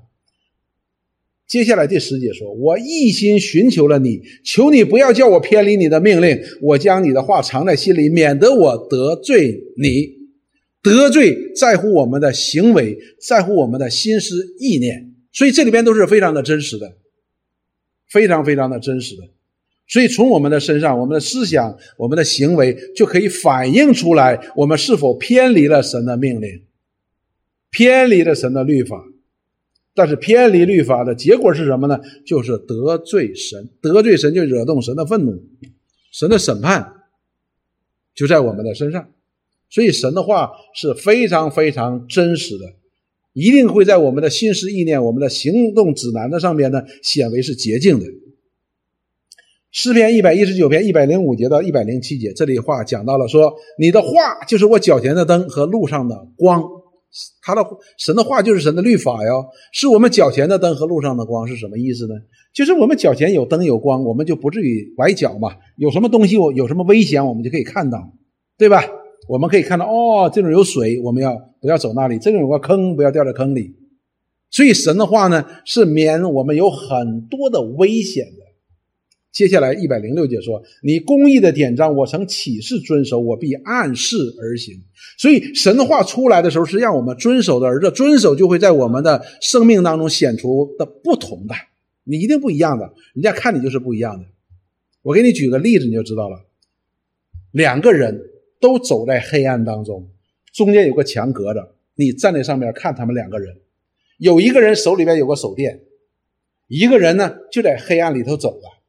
接下来第十节说：“我一心寻求了你，求你不要叫我偏离你的命令，我将你的话藏在心里，免得我得罪你。”得罪在乎我们的行为，在乎我们的心思意念，所以这里边都是非常的真实的，非常非常的真实的。所以从我们的身上，我们的思想、我们的行为就可以反映出来，我们是否偏离了神的命令，偏离了神的律法。但是偏离律法的结果是什么呢？就是得罪神，得罪神就惹动神的愤怒，神的审判就在我们的身上。所以神的话是非常非常真实的，一定会在我们的心思意念、我们的行动指南的上面呢显为是洁净的。诗篇一百一十九篇一百零五节到一百零七节，这里话讲到了说：“你的话就是我脚前的灯和路上的光。”他的神的话就是神的律法哟，是我们脚前的灯和路上的光是什么意思呢？就是我们脚前有灯有光，我们就不至于崴脚嘛。有什么东西我有什么危险，我们就可以看到，对吧？我们可以看到，哦，这种有水，我们要不要走那里？这种有个坑，不要掉在坑里。所以神的话呢，是免我们有很多的危险的。接下来一百零六节说：“你公义的典章，我曾起誓遵守，我必按事而行。”所以神的话出来的时候，是让我们遵守的，而这遵守就会在我们的生命当中显出的不同的。你一定不一样的，人家看你就是不一样的。我给你举个例子，你就知道了。两个人。都走在黑暗当中，中间有个墙隔着，你站在上面看他们两个人，有一个人手里边有个手电，一个人呢就在黑暗里头走了。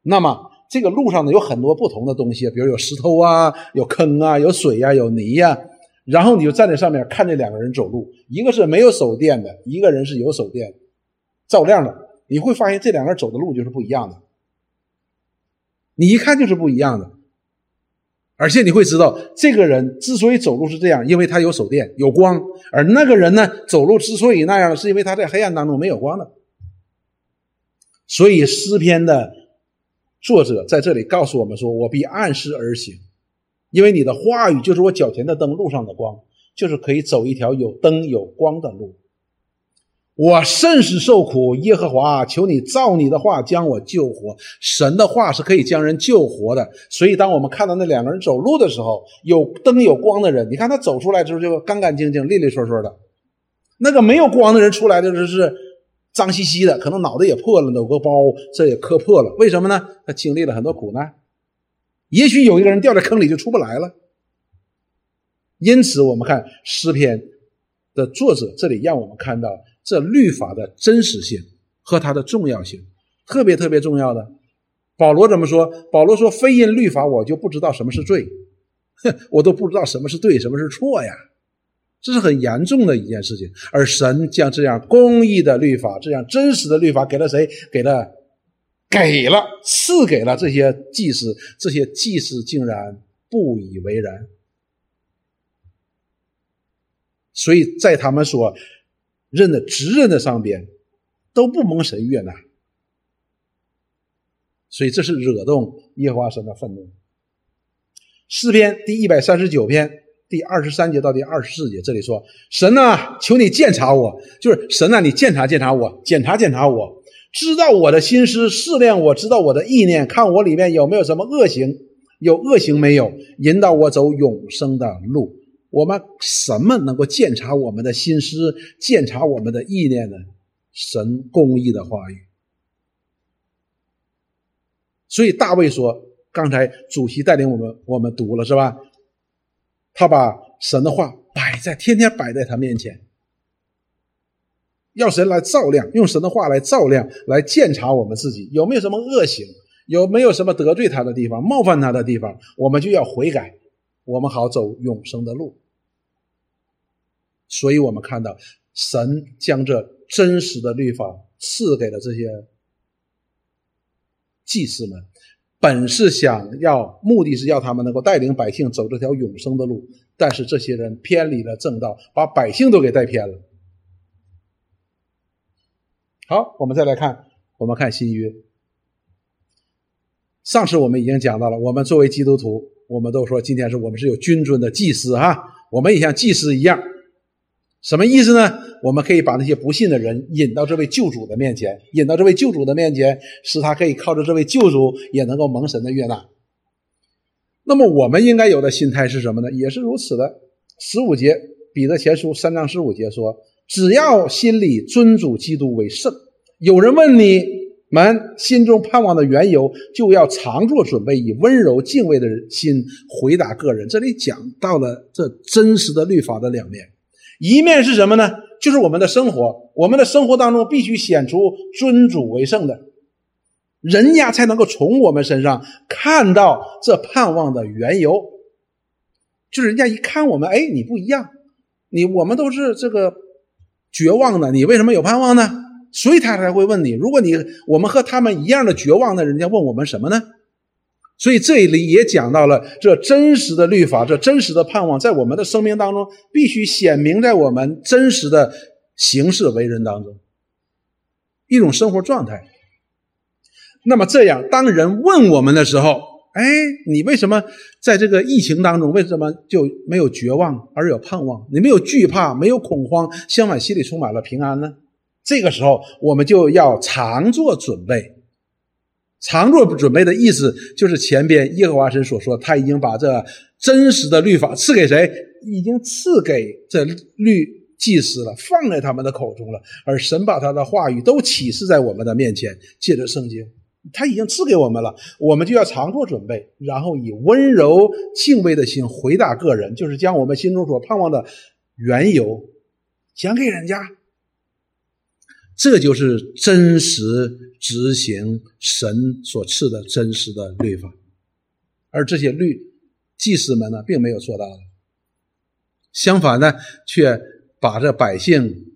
那么这个路上呢有很多不同的东西，比如有石头啊，有坑啊，有水呀，有泥呀。然后你就站在上面看这两个人走路，一个是没有手电的，一个人是有手电照亮的。你会发现这两个人走的路就是不一样的，你一看就是不一样的。而且你会知道，这个人之所以走路是这样，因为他有手电有光；而那个人呢，走路之所以那样，是因为他在黑暗当中没有光的。所以诗篇的作者在这里告诉我们说：“我必按时而行。”因为你的话语就是我脚前的灯，路上的光，就是可以走一条有灯有光的路。我甚是受苦，耶和华，求你照你的话将我救活。神的话是可以将人救活的，所以当我们看到那两个人走路的时候，有灯有光的人，你看他走出来之后就干干净净、利利索索的；那个没有光的人出来的时候是脏兮兮的，可能脑袋也破了，有个包这也磕破了。为什么呢？他经历了很多苦难。也许有一个人掉在坑里就出不来了，因此我们看诗篇的作者这里让我们看到这律法的真实性和它的重要性，特别特别重要的。保罗怎么说？保罗说：“非因律法，我就不知道什么是罪，哼，我都不知道什么是对，什么是错呀。”这是很严重的一件事情。而神将这样公义的律法，这样真实的律法给了谁？给了。给了，赐给了这些祭司，这些祭司竟然不以为然，所以在他们所任的职任的上边都不蒙神悦纳，所以这是惹动耶和华神的愤怒。诗篇第一百三十九篇第二十三节到第二十四节，这里说：“神呐，求你鉴察我，就是神呐，你鉴察鉴察我，检查检查我。”知道我的心思，试炼我知道我的意念，看我里面有没有什么恶行，有恶行没有，引导我走永生的路。我们什么能够鉴察我们的心思，鉴察我们的意念呢？神公义的话语。所以大卫说，刚才主席带领我们，我们读了是吧？他把神的话摆在天天摆在他面前。要神来照亮，用神的话来照亮，来鉴察我们自己有没有什么恶行，有没有什么得罪他的地方、冒犯他的地方，我们就要悔改，我们好走永生的路。所以，我们看到神将这真实的律法赐给了这些祭司们，本是想要，目的是要他们能够带领百姓走这条永生的路，但是这些人偏离了正道，把百姓都给带偏了。好，我们再来看，我们看新约。上次我们已经讲到了，我们作为基督徒，我们都说今天是我们是有君尊的祭司哈，我们也像祭司一样，什么意思呢？我们可以把那些不信的人引到这位救主的面前，引到这位救主的面前，使他可以靠着这位救主也能够蒙神的悦纳。那么我们应该有的心态是什么呢？也是如此的。十五节，彼得前书三章十五节说。只要心里尊主基督为圣，有人问你们心中盼望的缘由，就要常做准备，以温柔敬畏的心回答个人。这里讲到了这真实的律法的两面，一面是什么呢？就是我们的生活，我们的生活当中必须显出尊主为圣的，人家才能够从我们身上看到这盼望的缘由。就是人家一看我们，哎，你不一样，你我们都是这个。绝望的，你为什么有盼望呢？所以他才会问你。如果你我们和他们一样的绝望的，人家问我们什么呢？所以这里也讲到了这真实的律法，这真实的盼望，在我们的生命当中必须显明在我们真实的行事为人当中，一种生活状态。那么这样，当人问我们的时候，哎，你为什么在这个疫情当中，为什么就没有绝望而有盼望？你没有惧怕，没有恐慌，相反心里充满了平安呢？这个时候，我们就要常做准备。常做准备的意思，就是前边耶和华神所说，他已经把这真实的律法赐给谁？已经赐给这律祭司了，放在他们的口中了。而神把他的话语都启示在我们的面前，借着圣经。他已经赐给我们了，我们就要常做准备，然后以温柔敬畏的心回答个人，就是将我们心中所盼望的缘由讲给人家。这就是真实执行神所赐的真实的律法，而这些律祭司们呢，并没有做到，相反呢，却把这百姓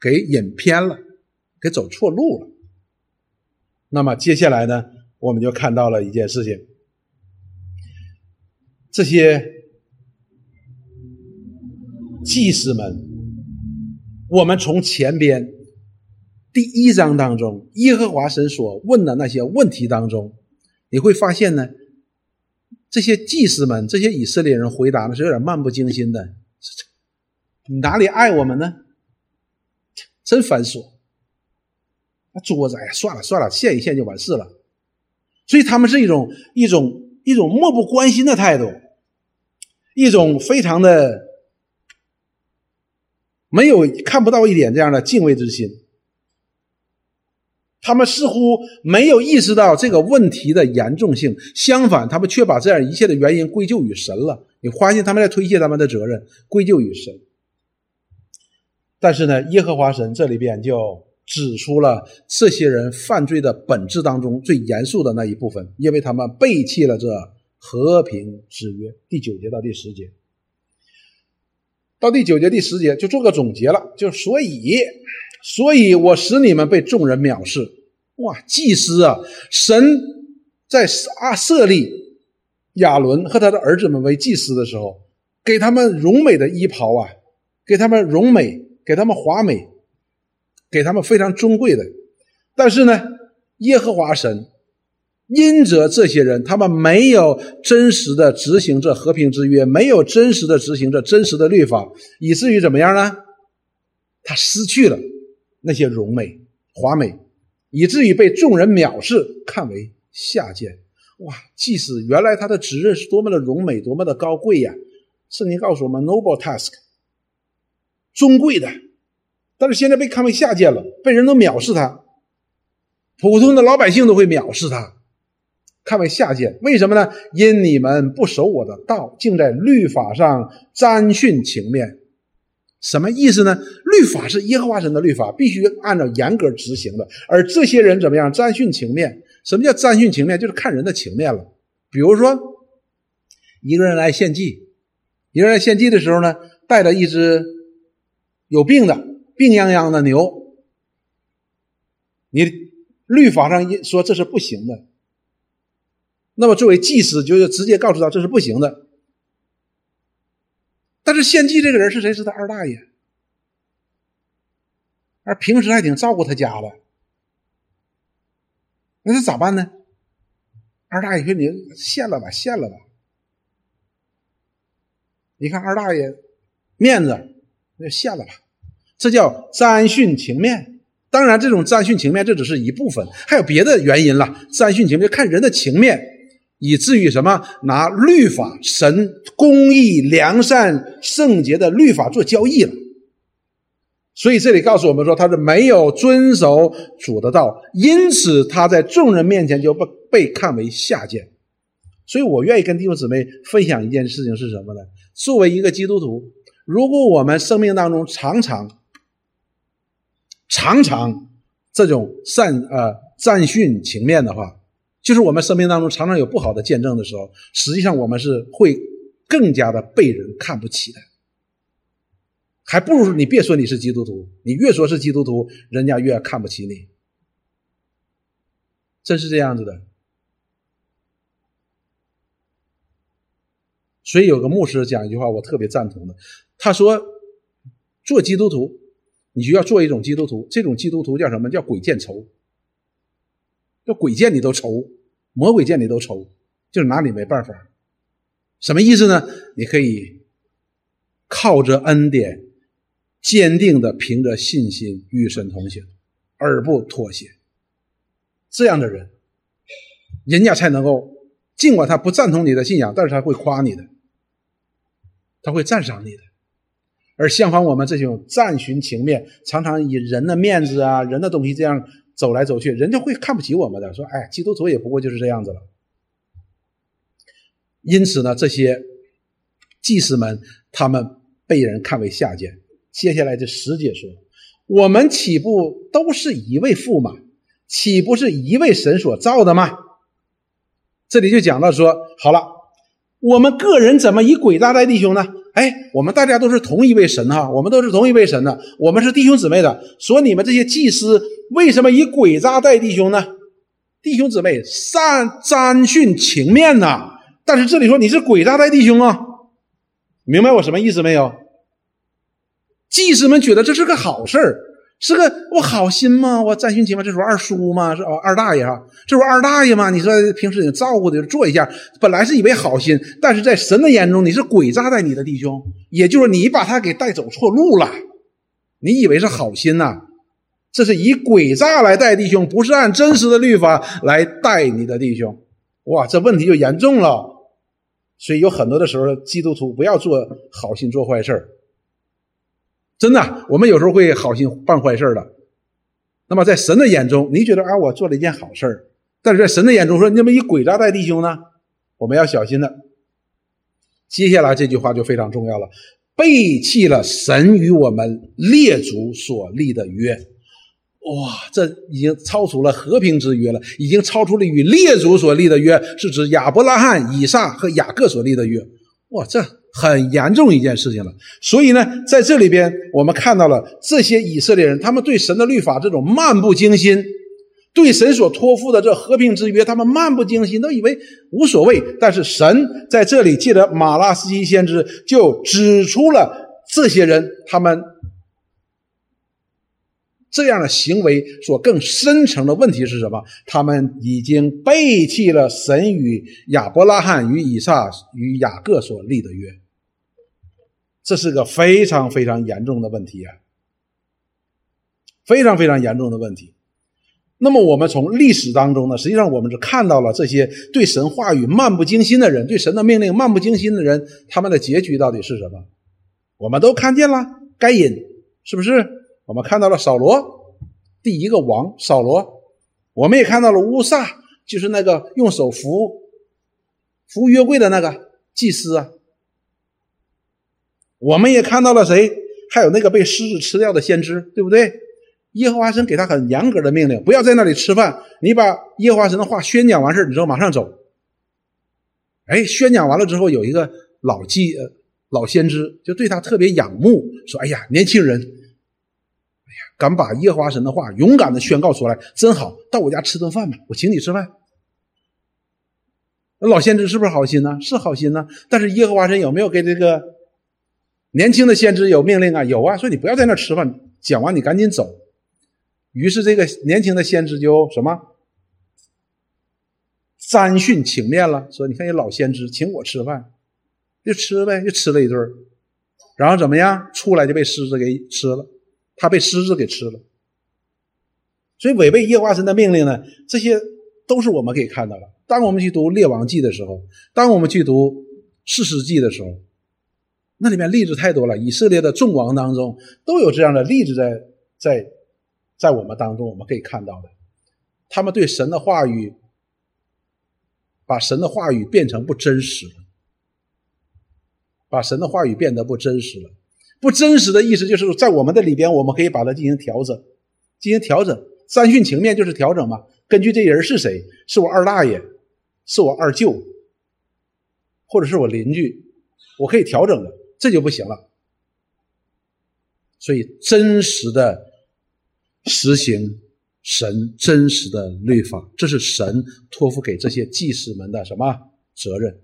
给引偏了，给走错路了。那么接下来呢，我们就看到了一件事情：这些祭司们，我们从前边第一章当中，耶和华神所问的那些问题当中，你会发现呢，这些祭司们、这些以色列人回答的是有点漫不经心的。你哪里爱我们呢？真繁琐。那桌子，哎呀，算了算了，献一献就完事了。所以他们是一种一种一种漠不关心的态度，一种非常的没有看不到一点这样的敬畏之心。他们似乎没有意识到这个问题的严重性，相反，他们却把这样一切的原因归咎于神了。你发现他们在推卸他们的责任，归咎于神。但是呢，耶和华神这里边就。指出了这些人犯罪的本质当中最严肃的那一部分，因为他们背弃了这和平之约。第九节到第十节，到第九节第十节就做个总结了，就所以，所以我使你们被众人藐视。哇，祭司啊，神在阿设立亚伦和他的儿子们为祭司的时候，给他们荣美的衣袍啊，给他们荣美，给他们华美。给他们非常尊贵的，但是呢，耶和华神因着这些人，他们没有真实的执行这和平之约，没有真实的执行这真实的律法，以至于怎么样呢？他失去了那些荣美华美，以至于被众人藐视，看为下贱。哇！即使原来他的职任是多么的荣美，多么的高贵呀！圣经告诉我们，noble task，尊贵的。但是现在被看为下贱了，被人都藐视他，普通的老百姓都会藐视他，看为下贱。为什么呢？因你们不守我的道，竟在律法上沾训情面。什么意思呢？律法是耶和华神的律法，必须按照严格执行的。而这些人怎么样？占训情面。什么叫占训情面？就是看人的情面了。比如说，一个人来献祭，一个人来献祭的时候呢，带着一只有病的。病殃殃的牛，你律法上一说这是不行的，那么作为祭司就是直接告诉他这是不行的。但是献祭这个人是谁？是他二大爷，而平时还挺照顾他家的，那他咋办呢？二大爷说：“你献了吧，献了吧。”你看二大爷面子，那就献了吧。这叫沾训情面，当然，这种沾训情面这只是一部分，还有别的原因了。沾训情面看人的情面，以至于什么拿律法、神公义、良善、圣洁的律法做交易了。所以这里告诉我们说，他是没有遵守主的道，因此他在众人面前就被被看为下贱。所以我愿意跟弟兄姊妹分享一件事情是什么呢？作为一个基督徒，如果我们生命当中常常常常这种善呃赞训情面的话，就是我们生命当中常常有不好的见证的时候，实际上我们是会更加的被人看不起的。还不如你别说你是基督徒，你越说是基督徒，人家越看不起你。真是这样子的。所以有个牧师讲一句话，我特别赞同的，他说：“做基督徒。”你就要做一种基督徒，这种基督徒叫什么？叫鬼见愁，鬼见你都愁，魔鬼见你都愁，就是拿你没办法。什么意思呢？你可以靠着恩典，坚定的凭着信心与神同行，而不妥协。这样的人，人家才能够，尽管他不赞同你的信仰，但是他会夸你的，他会赞赏你的。而相反，我们这种赞寻情面，常常以人的面子啊、人的东西这样走来走去，人家会看不起我们的，说：“哎，基督徒也不过就是这样子了。”因此呢，这些祭司们他们被人看为下贱。接下来这十节说：“我们岂不都是一位父吗？岂不是一位神所造的吗？”这里就讲到说：“好了，我们个人怎么以鬼诈待弟兄呢？哎，我们大家都是同一位神哈，我们都是同一位神的，我们是弟兄姊妹的。说你们这些祭司为什么以鬼诈待弟兄呢？弟兄姊妹善沾训情面呐。”但是这里说你是鬼诈待弟兄啊，明白我什么意思没有？祭司们觉得这是个好事儿，是个我好心吗？我占训情嘛，这是我二叔吗？是哦二大爷哈，这是我二大爷吗？你说平时你照顾的做一下，本来是以为好心，但是在神的眼中你是鬼诈待你的弟兄，也就是你把他给带走错路了，你以为是好心呐？这是以鬼诈来待弟兄，不是按真实的律法来待你的弟兄。哇，这问题就严重了，所以有很多的时候，基督徒不要做好心做坏事真的，我们有时候会好心办坏事的。那么在神的眼中，你觉得啊，我做了一件好事但是在神的眼中说，你怎么以鬼诈待弟兄呢？我们要小心的。接下来这句话就非常重要了，背弃了神与我们列祖所立的约。哇，这已经超出了和平之约了，已经超出了与列祖所立的约，是指亚伯拉罕、以撒和雅各所立的约。哇，这很严重一件事情了。所以呢，在这里边我们看到了这些以色列人，他们对神的律法这种漫不经心，对神所托付的这和平之约，他们漫不经心，都以为无所谓。但是神在这里借着马拉斯基先知，就指出了这些人他们。这样的行为所更深层的问题是什么？他们已经背弃了神与亚伯拉罕、与以撒、与雅各所立的约，这是个非常非常严重的问题啊！非常非常严重的问题。那么，我们从历史当中呢，实际上我们是看到了这些对神话语漫不经心的人，对神的命令漫不经心的人，他们的结局到底是什么？我们都看见了，该隐是不是？我们看到了扫罗，第一个王扫罗，我们也看到了乌萨，就是那个用手扶扶约柜的那个祭司啊。我们也看到了谁？还有那个被狮子吃掉的先知，对不对？耶和华神给他很严格的命令，不要在那里吃饭。你把耶和华神的话宣讲完事你之后马上走。哎，宣讲完了之后，有一个老祭呃老先知就对他特别仰慕，说：“哎呀，年轻人。”敢把耶和华神的话勇敢的宣告出来，真好！到我家吃顿饭吧，我请你吃饭。那老先知是不是好心呢？是好心呢。但是耶和华神有没有给这个年轻的先知有命令啊？有啊，说你不要在那吃饭，讲完你赶紧走。于是这个年轻的先知就什么沾训请面了，说你看这老先知请我吃饭，就吃呗，就吃了一顿然后怎么样？出来就被狮子给吃了。他被狮子给吃了，所以违背耶和华神的命令呢，这些都是我们可以看到的。当我们去读列王记的时候，当我们去读士师记的时候，那里面例子太多了。以色列的众王当中都有这样的例子，在在在我们当中我们可以看到的，他们对神的话语，把神的话语变成不真实了，把神的话语变得不真实了。不真实的意思就是在我们的里边，我们可以把它进行调整，进行调整。三训情面就是调整嘛。根据这人是谁，是我二大爷，是我二舅，或者是我邻居，我可以调整的，这就不行了。所以真实的实行神真实的律法，这是神托付给这些祭司们的什么责任？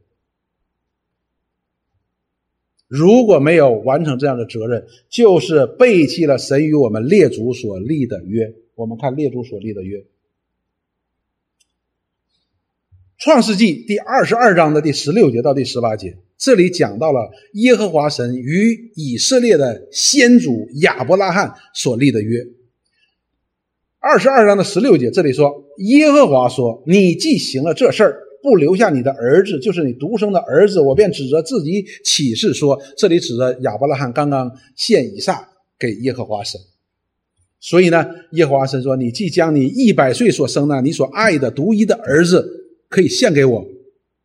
如果没有完成这样的责任，就是背弃了神与我们列祖所立的约。我们看列祖所立的约，《创世纪第二十二章的第十六节到第十八节，这里讲到了耶和华神与以色列的先祖亚伯拉罕所立的约。二十二章的十六节，这里说耶和华说：“你既行了这事儿。”不留下你的儿子，就是你独生的儿子，我便指着自己起誓说：这里指着亚伯拉罕刚刚献以撒给耶和华神。所以呢，耶和华神说：“你既将你一百岁所生的、你所爱的独一的儿子可以献给我。”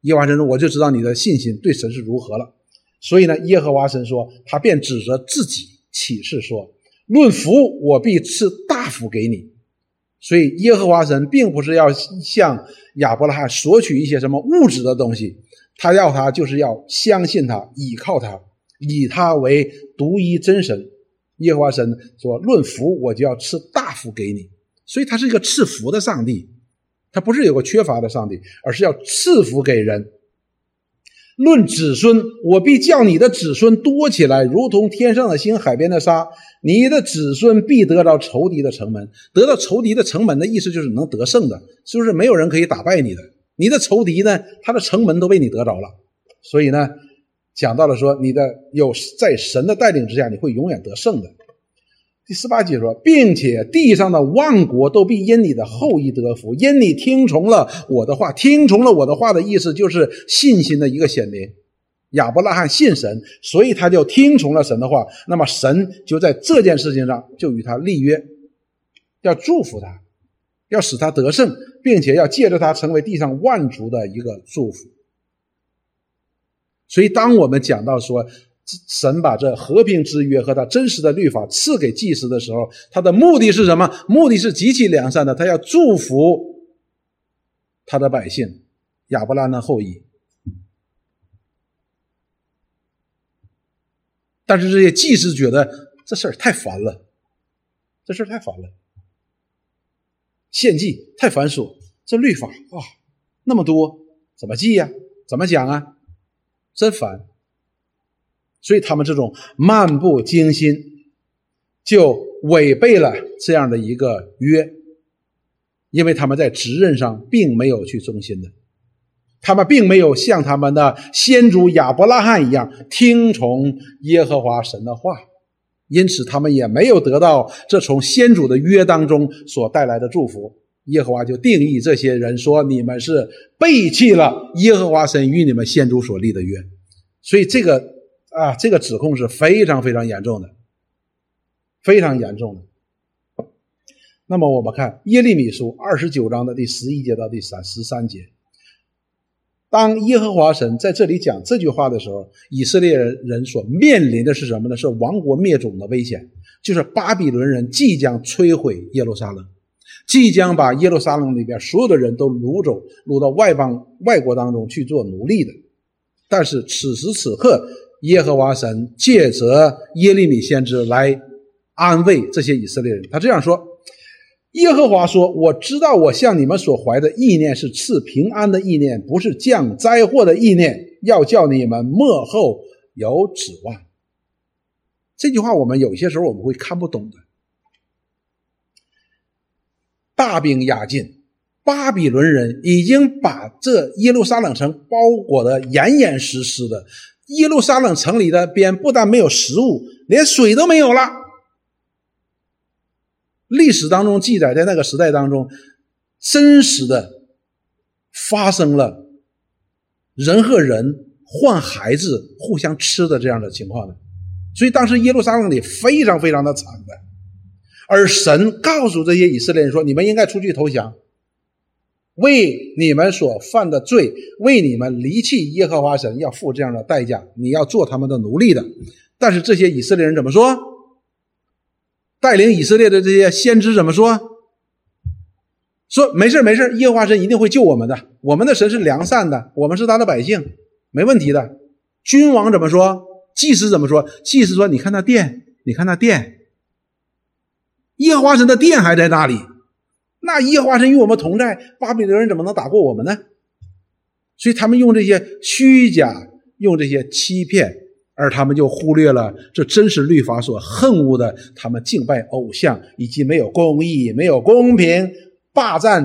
耶和华神说：“我就知道你的信心对神是如何了。”所以呢，耶和华神说：“他便指着自己起誓说：‘论福，我必赐大福给你。’所以，耶和华神并不是要向亚伯拉罕索取一些什么物质的东西，他要他就是要相信他，倚靠他，以他为独一真神。耶和华神说：“论福，我就要赐大福给你。”所以，他是一个赐福的上帝，他不是有个缺乏的上帝，而是要赐福给人。论子孙，我必叫你的子孙多起来，如同天上的星、海边的沙。你的子孙必得到仇敌的城门。得到仇敌的城门的意思就是能得胜的，是不是？没有人可以打败你的。你的仇敌呢，他的城门都被你得着了。所以呢，讲到了说，你的有在神的带领之下，你会永远得胜的。第十八节说，并且地上的万国都必因你的后裔得福，因你听从了我的话。听从了我的话的意思就是信心的一个显明。亚伯拉罕信神，所以他就听从了神的话。那么神就在这件事情上就与他立约，要祝福他，要使他得胜，并且要借着他成为地上万族的一个祝福。所以，当我们讲到说，神把这和平之约和他真实的律法赐给祭司的时候，他的目的是什么？目的是极其良善的，他要祝福他的百姓亚伯拉罕后裔。但是这些祭司觉得这事儿太烦了，这事儿太烦了，献祭太繁琐，这律法啊那么多，怎么记呀？怎么讲啊？真烦。所以他们这种漫不经心，就违背了这样的一个约，因为他们在职任上并没有去忠心的，他们并没有像他们的先祖亚伯拉罕一样听从耶和华神的话，因此他们也没有得到这从先祖的约当中所带来的祝福。耶和华就定义这些人说：“你们是背弃了耶和华神与你们先祖所立的约。”所以这个。啊，这个指控是非常非常严重的，非常严重的。那么我们看耶利米书二十九章的第十一节到第三十三节，当耶和华神在这里讲这句话的时候，以色列人人所面临的是什么呢？是亡国灭种的危险，就是巴比伦人即将摧毁耶路撒冷，即将把耶路撒冷里边所有的人都掳走，掳到外邦外国当中去做奴隶的。但是此时此刻。耶和华神借着耶利米先知来安慰这些以色列人，他这样说：“耶和华说，我知道我向你们所怀的意念是赐平安的意念，不是降灾祸的意念，要叫你们幕后有指望。”这句话我们有些时候我们会看不懂的。大兵压境，巴比伦人已经把这耶路撒冷城包裹的严严实实的。耶路撒冷城里的边不但没有食物，连水都没有了。历史当中记载，在那个时代当中，真实的发生了人和人换孩子、互相吃的这样的情况的。所以当时耶路撒冷里非常非常的惨的。而神告诉这些以色列人说：“你们应该出去投降。”为你们所犯的罪，为你们离弃耶和华神，要付这样的代价。你要做他们的奴隶的。但是这些以色列人怎么说？带领以色列的这些先知怎么说？说没事没事耶和华神一定会救我们的。我们的神是良善的，我们是他的百姓，没问题的。君王怎么说？祭司怎么说？祭司说：“你看那殿，你看那殿，耶和华神的殿还在那里。”那耶和华神与我们同在，巴比伦人怎么能打过我们呢？所以他们用这些虚假，用这些欺骗，而他们就忽略了这真实律法所恨恶的，他们敬拜偶像，以及没有公义、没有公平、霸占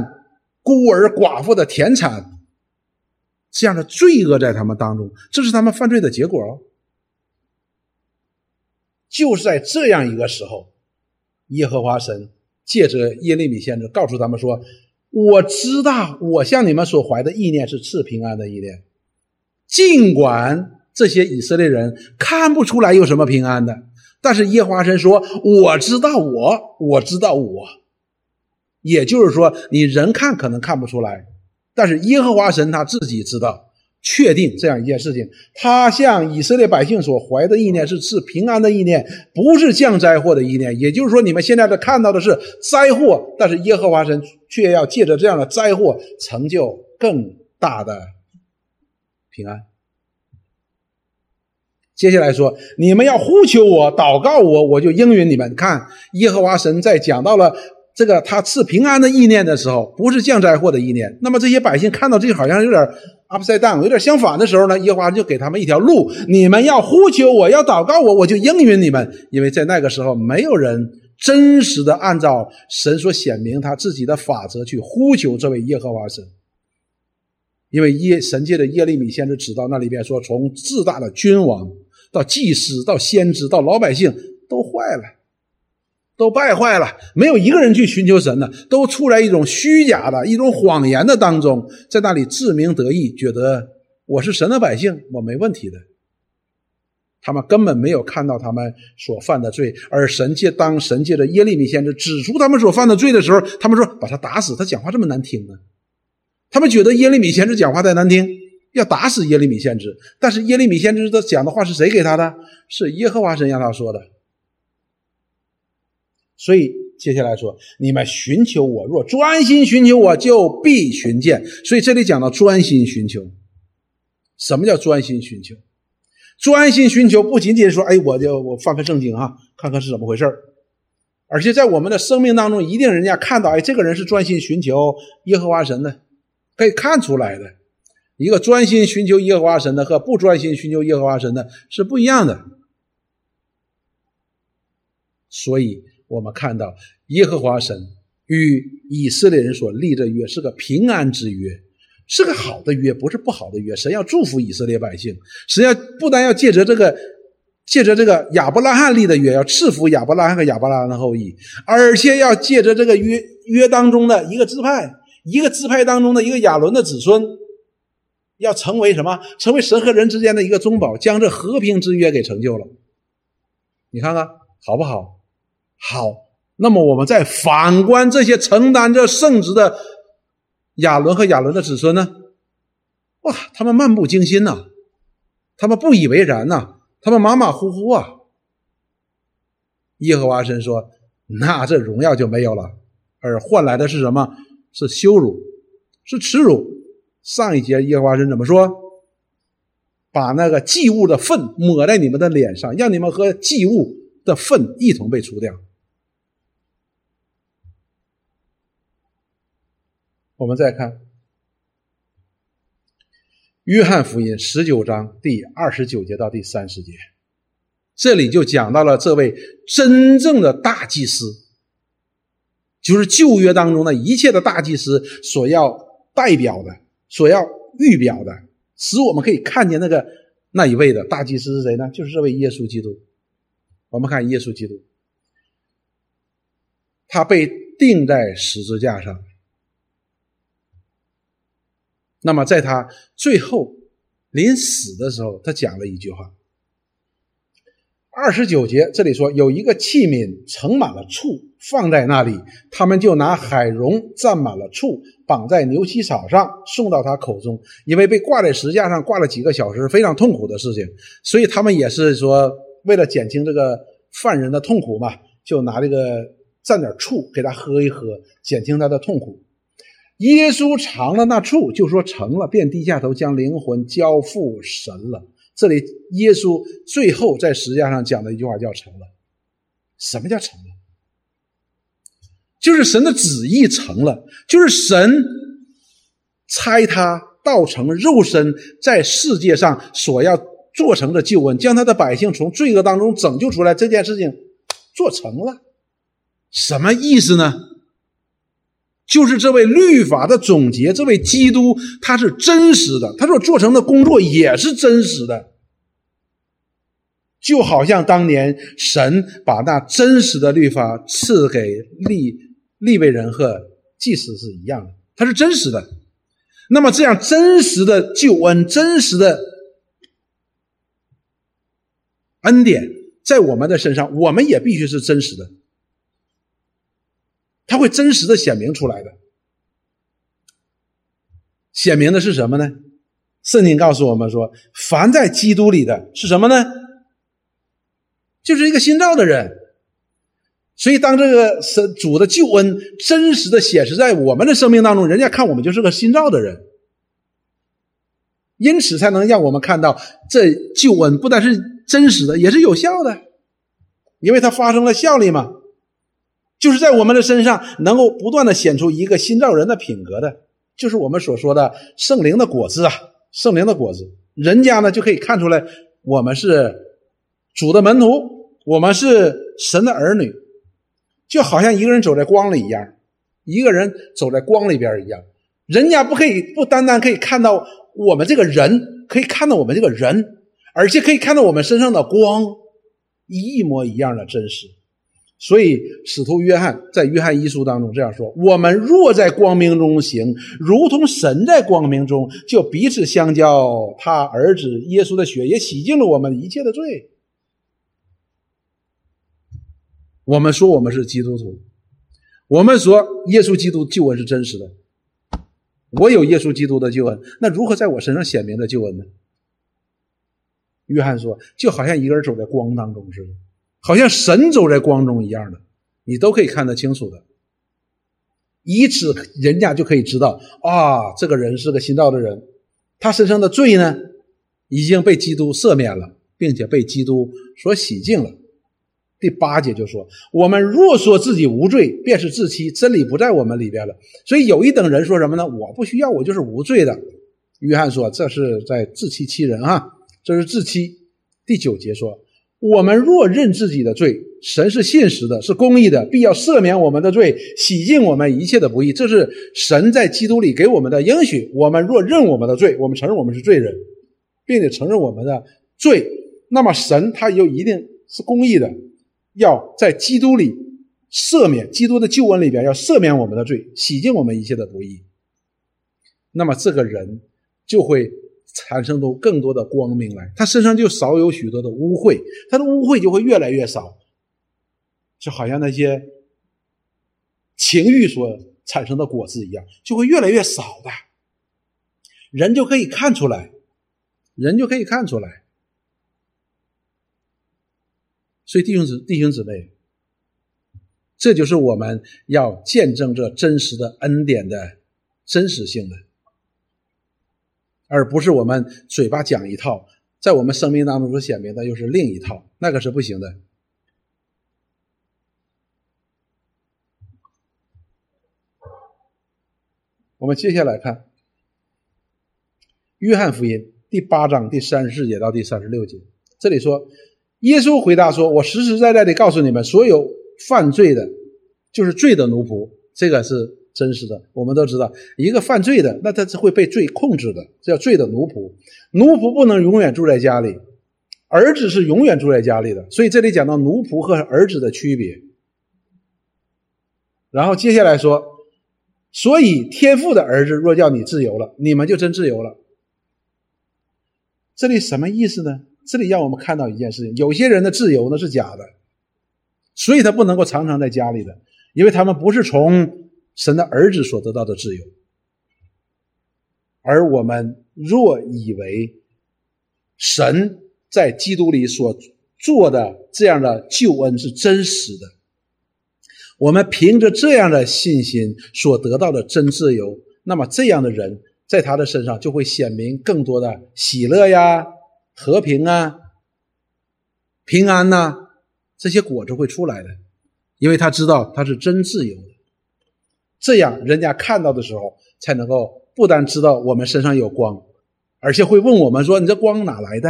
孤儿寡妇的田产这样的罪恶在他们当中，这是他们犯罪的结果哦。就是在这样一个时候，耶和华神。借着耶利米先知告诉他们说：“我知道我向你们所怀的意念是赐平安的意念，尽管这些以色列人看不出来有什么平安的，但是耶和华神说：“我知道我，我知道我。”也就是说，你人看可能看不出来，但是耶和华神他自己知道，确定这样一件事情。他向以色列百姓所怀的意念是赐平安的意念，不是降灾祸的意念。也就是说，你们现在的看到的是灾祸，但是耶和华神却要借着这样的灾祸成就更大的平安。接下来说，你们要呼求我，祷告我，我就应允你们。看，耶和华神在讲到了。这个他赐平安的意念的时候，不是降灾祸的意念。那么这些百姓看到这好像有点 upside down，有点相反的时候呢，耶和华就给他们一条路：你们要呼求我，要祷告我，我就应允你们。因为在那个时候，没有人真实的按照神所显明他自己的法则去呼求这位耶和华神。因为耶神界的耶利米先知指到那里边说，从自大的君王到祭司到先知到老百姓都坏了。都败坏了，没有一个人去寻求神的，都处在一种虚假的一种谎言的当中，在那里自鸣得意，觉得我是神的百姓，我没问题的。他们根本没有看到他们所犯的罪，而神界当神界的耶利米先知指出他们所犯的罪的时候，他们说把他打死，他讲话这么难听呢。他们觉得耶利米先知讲话太难听，要打死耶利米先知。但是耶利米先知他讲的话是谁给他的？是耶和华神让他说的。所以接下来说，你们寻求我，若专心寻求我，就必寻见。所以这里讲到专心寻求，什么叫专心寻求？专心寻求不仅仅说，哎，我就我翻翻圣经啊，看看是怎么回事而且在我们的生命当中，一定人家看到，哎，这个人是专心寻求耶和华神的，可以看出来的。一个专心寻求耶和华神的和不专心寻求耶和华神的是不一样的。所以。我们看到耶和华神与以色列人所立的约是个平安之约，是个好的约，不是不好的约。神要祝福以色列百姓，神要不但要借着这个借着这个亚伯拉罕立的约，要赐福亚伯拉罕和亚伯拉罕的后裔，而且要借着这个约约当中的一个支派，一个支派当中的一个亚伦的子孙，要成为什么？成为神和人之间的一个中保，将这和平之约给成就了。你看看好不好？好，那么我们再反观这些承担着圣职的亚伦和亚伦的子孙呢？哇，他们漫不经心呐，他们不以为然呐，他们马马虎虎啊。耶和华神说：“那这荣耀就没有了，而换来的是什么？是羞辱，是耻辱。”上一节耶和华神怎么说？把那个祭物的粪抹在你们的脸上，让你们和祭物的粪一同被除掉。我们再看《约翰福音》十九章第二十九节到第三十节，这里就讲到了这位真正的大祭司，就是旧约当中的一切的大祭司所要代表的、所要预表的，使我们可以看见那个那一位的大祭司是谁呢？就是这位耶稣基督。我们看耶稣基督，他被钉在十字架上。那么，在他最后临死的时候，他讲了一句话。二十九节这里说，有一个器皿盛满了醋，放在那里，他们就拿海蓉蘸满了醋，绑在牛膝草上，送到他口中。因为被挂在石架上挂了几个小时，非常痛苦的事情，所以他们也是说，为了减轻这个犯人的痛苦嘛，就拿这个蘸点醋给他喝一喝，减轻他的痛苦。耶稣尝了那醋，就说成了，便低下头将灵魂交付神了。这里耶稣最后在十字架上讲的一句话叫“成了”。什么叫成了？就是神的旨意成了，就是神差他道成肉身，在世界上所要做成的救恩，将他的百姓从罪恶当中拯救出来，这件事情做成了。什么意思呢？就是这位律法的总结，这位基督他是真实的，他所做成的工作也是真实的，就好像当年神把那真实的律法赐给利利未人和祭司是一样的，它是真实的。那么这样真实的救恩、真实的恩典，在我们的身上，我们也必须是真实的，它会真实的显明出来的。显明的是什么呢？圣经告诉我们说，凡在基督里的是什么呢？就是一个新造的人。所以，当这个神主的救恩真实的显示在我们的生命当中，人家看我们就是个新造的人，因此才能让我们看到这救恩不但是真实的，也是有效的，因为它发生了效力嘛，就是在我们的身上能够不断的显出一个新造人的品格的，就是我们所说的圣灵的果子啊，圣灵的果子，人家呢就可以看出来我们是主的门徒，我们是神的儿女。就好像一个人走在光里一样，一个人走在光里边一样，人家不可以不单单可以看到我们这个人，可以看到我们这个人，而且可以看到我们身上的光，一模一样的真实。所以使徒约翰在约翰一书当中这样说：“我们若在光明中行，如同神在光明中，就彼此相交。他儿子耶稣的血也洗净了我们一切的罪。”我们说我们是基督徒，我们说耶稣基督救恩是真实的。我有耶稣基督的救恩，那如何在我身上显明的救恩呢？约翰说，就好像一个人走在光当中似的，好像神走在光中一样的，你都可以看得清楚的。以此，人家就可以知道啊，这个人是个新造的人，他身上的罪呢，已经被基督赦免了，并且被基督所洗净了。第八节就说：“我们若说自己无罪，便是自欺，真理不在我们里边了。”所以有一等人说什么呢？我不需要，我就是无罪的。约翰说：“这是在自欺欺人啊，这是自欺。”第九节说：“我们若认自己的罪，神是信实的，是公义的，必要赦免我们的罪，洗净我们一切的不义。”这是神在基督里给我们的应许。我们若认我们的罪，我们承认我们是罪人，并且承认我们的罪，那么神他就一定是公义的。要在基督里赦免基督的救恩里边，要赦免我们的罪，洗净我们一切的不义。那么这个人就会产生出更多的光明来，他身上就少有许多的污秽，他的污秽就会越来越少，就好像那些情欲所产生的果子一样，就会越来越少的，人就可以看出来，人就可以看出来。所以弟兄姊弟兄姊妹，这就是我们要见证这真实的恩典的真实性的，而不是我们嘴巴讲一套，在我们生命当中所显明的又是另一套，那个是不行的。我们接下来看《约翰福音》第八章第三十四节到第三十六节，这里说。耶稣回答说：“我实实在在的告诉你们，所有犯罪的，就是罪的奴仆，这个是真实的。我们都知道，一个犯罪的，那他是会被罪控制的，这叫罪的奴仆。奴仆不能永远住在家里，儿子是永远住在家里的。所以这里讲到奴仆和儿子的区别。然后接下来说，所以天父的儿子若叫你自由了，你们就真自由了。这里什么意思呢？”这里让我们看到一件事情：有些人的自由呢是假的，所以他不能够常常在家里的，因为他们不是从神的儿子所得到的自由。而我们若以为神在基督里所做的这样的救恩是真实的，我们凭着这样的信心所得到的真自由，那么这样的人在他的身上就会显明更多的喜乐呀。和平啊，平安呐，这些果子会出来的，因为他知道他是真自由的。这样人家看到的时候，才能够不单知道我们身上有光，而且会问我们说：“你这光哪来的？”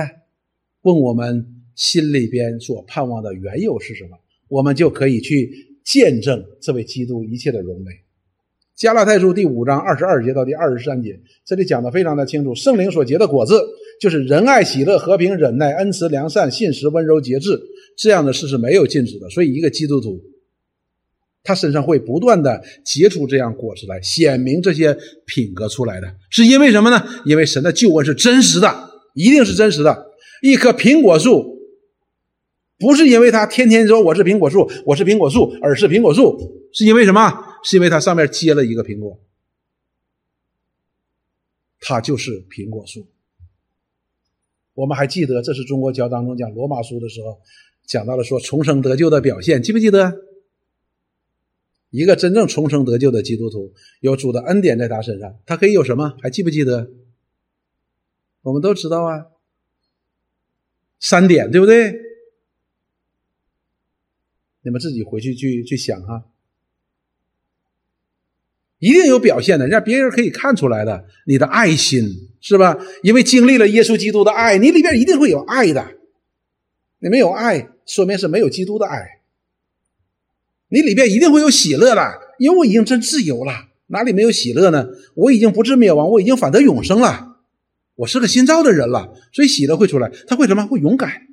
问我们心里边所盼望的缘由是什么，我们就可以去见证这位基督一切的荣美。加拉太书第五章二十二节到第二十三节，这里讲的非常的清楚。圣灵所结的果子，就是仁爱、喜乐、和平、忍耐、恩慈、良善、信实、温柔、节制，这样的事是没有禁止的。所以，一个基督徒，他身上会不断的结出这样果实来，显明这些品格出来的，是因为什么呢？因为神的救恩是真实的，一定是真实的。一棵苹果树，不是因为他天天说我是苹果树，我是苹果树，而是苹果树，是因为什么？是因为它上面结了一个苹果，它就是苹果树。我们还记得，这是中国教当中讲罗马书的时候讲到了说重生得救的表现，记不记得？一个真正重生得救的基督徒，有主的恩典在他身上，他可以有什么？还记不记得？我们都知道啊，三点，对不对？你们自己回去去去想哈，一定有表现的，让别人可以看出来的，你的爱心是吧？因为经历了耶稣基督的爱，你里边一定会有爱的。你没有爱，说明是没有基督的爱。你里边一定会有喜乐的，因为我已经真自由了，哪里没有喜乐呢？我已经不至灭亡，我已经反得永生了，我是个新造的人了，所以喜乐会出来。他会什么？会勇敢，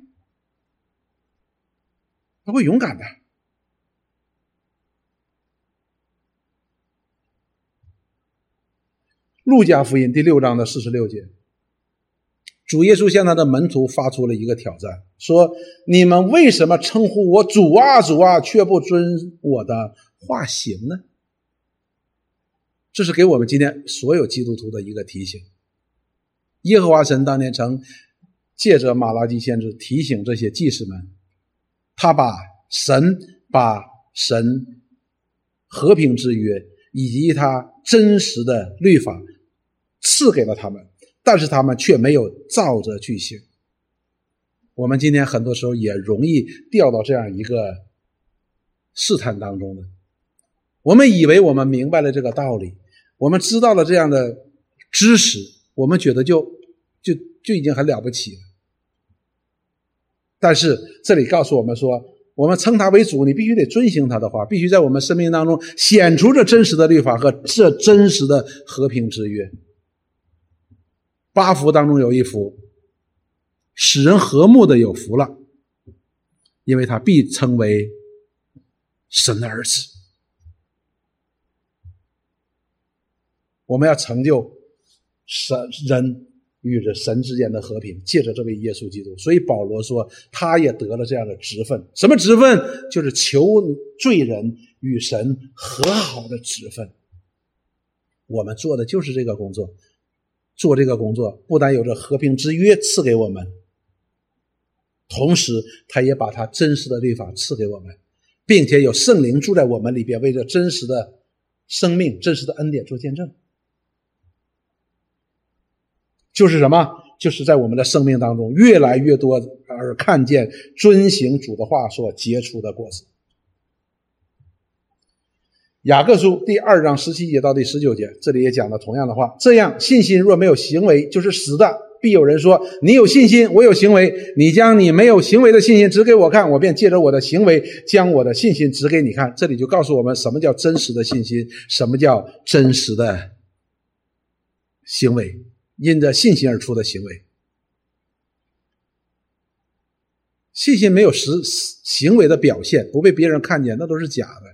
他会勇敢的。路加福音第六章的四十六节，主耶稣向他的门徒发出了一个挑战，说：“你们为什么称呼我主啊主啊，却不遵我的话行呢？”这是给我们今天所有基督徒的一个提醒。耶和华神当年曾借着马拉基先知提醒这些祭司们，他把神把神和平之约以及他真实的律法。赐给了他们，但是他们却没有照着去行。我们今天很多时候也容易掉到这样一个试探当中的。我们以为我们明白了这个道理，我们知道了这样的知识，我们觉得就就就已经很了不起了。但是这里告诉我们说，我们称他为主，你必须得遵行他的话，必须在我们生命当中显出这真实的律法和这真实的和平之约。八福当中有一福，使人和睦的有福了，因为他必称为神的儿子。我们要成就神人与这神之间的和平，借着这位耶稣基督。所以保罗说，他也得了这样的职分。什么职分？就是求罪人与神和好的职分。我们做的就是这个工作。做这个工作，不但有着和平之约赐给我们，同时他也把他真实的律法赐给我们，并且有圣灵住在我们里边，为这真实的生命、真实的恩典做见证。就是什么？就是在我们的生命当中，越来越多而看见遵行主的话所结出的果子。雅各书第二章十七节到第十九节，这里也讲了同样的话。这样，信心若没有行为，就是死的。必有人说：“你有信心，我有行为。你将你没有行为的信心指给我看，我便借着我的行为将我的信心指给你看。”这里就告诉我们什么叫真实的信心，什么叫真实的行为，因着信心而出的行为。信心没有实行为的表现，不被别人看见，那都是假的。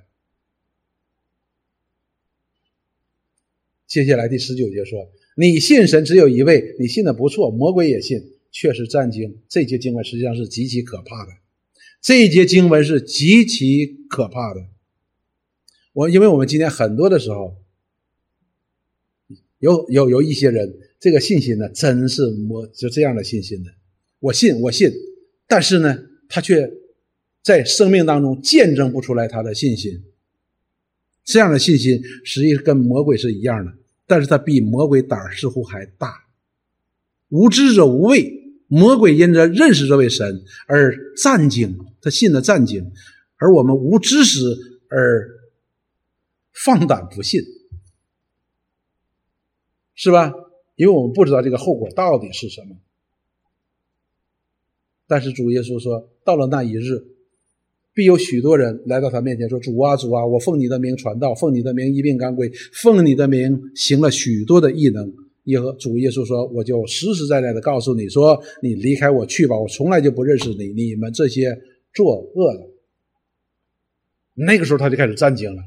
接下来第十九节说：“你信神只有一位，你信的不错，魔鬼也信，确实战经。”这节经文实际上是极其可怕的，这一节经文是极其可怕的。我因为我们今天很多的时候，有有有一些人，这个信心呢，真是魔就这样的信心的。我信，我信，但是呢，他却在生命当中见证不出来他的信心。这样的信心实际跟魔鬼是一样的。但是他比魔鬼胆儿似乎还大，无知者无畏。魔鬼因着认识这位神而战惊，他信了战惊，而我们无知识而放胆不信，是吧？因为我们不知道这个后果到底是什么。但是主耶稣说，到了那一日。必有许多人来到他面前说：“主啊，主啊，我奉你的名传道，奉你的名医病赶鬼，奉你的名行了许多的异能。”耶和主耶稣说：“我就实实在在的告诉你说，你离开我去吧，我从来就不认识你，你们这些作恶的。”那个时候他就开始震惊了。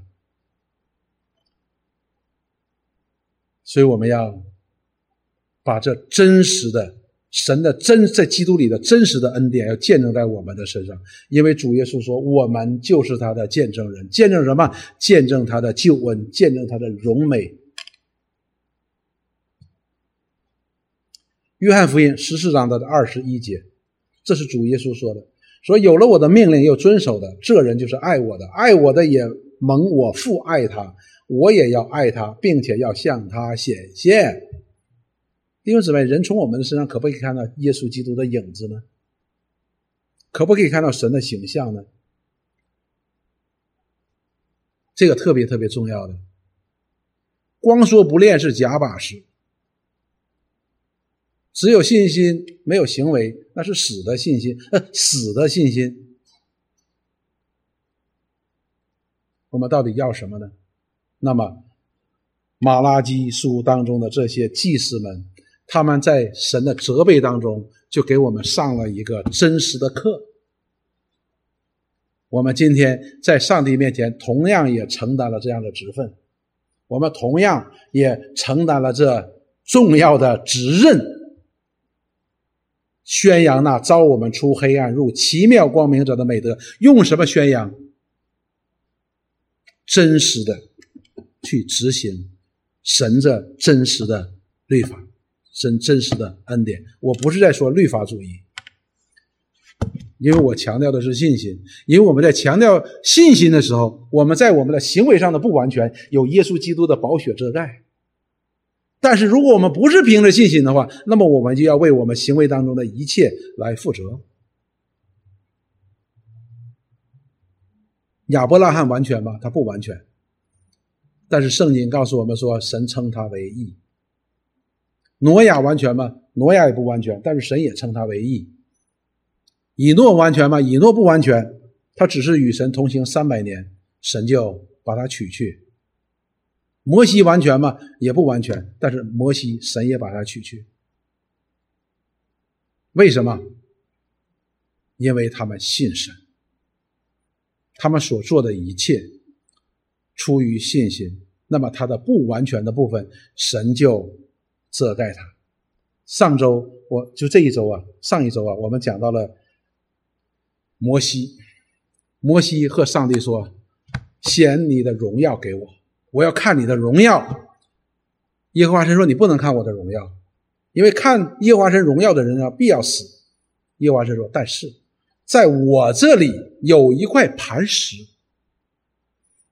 所以我们要把这真实的神的真在基督里的真实的恩典要见证在我们的身上，因为主耶稣说，我们就是他的见证人，见证什么？见证他的救恩，见证他的荣美。约翰福音十四章的二十一节，这是主耶稣说的，说有了我的命令又遵守的，这人就是爱我的，爱我的也蒙我父爱他，我也要爱他，并且要向他显现。弟兄姊妹，人从我们的身上可不可以看到耶稣基督的影子呢？可不可以看到神的形象呢？这个特别特别重要的。光说不练是假把式，只有信心没有行为，那是死的信心，呃，死的信心。我们到底要什么呢？那么，马拉基书当中的这些祭司们。他们在神的责备当中，就给我们上了一个真实的课。我们今天在上帝面前，同样也承担了这样的职分，我们同样也承担了这重要的职任，宣扬那招我们出黑暗入奇妙光明者的美德。用什么宣扬？真实的去执行神这真实的律法。真真实的恩典，我不是在说律法主义，因为我强调的是信心。因为我们在强调信心的时候，我们在我们的行为上的不完全，有耶稣基督的宝血遮盖。但是如果我们不是凭着信心的话，那么我们就要为我们行为当中的一切来负责。亚伯拉罕完全吗？他不完全。但是圣经告诉我们说，神称他为义。挪亚完全吗？挪亚也不完全，但是神也称他为义。以诺完全吗？以诺不完全，他只是与神同行三百年，神就把他取去。摩西完全吗？也不完全，但是摩西神也把他取去。为什么？因为他们信神，他们所做的一切出于信心。那么他的不完全的部分，神就。遮盖他。上周我就这一周啊，上一周啊，我们讲到了摩西。摩西和上帝说：“显你的荣耀给我，我要看你的荣耀。”耶和华神说：“你不能看我的荣耀，因为看耶和华神荣耀的人啊，必要死。”耶和华神说：“但是在我这里有一块磐石，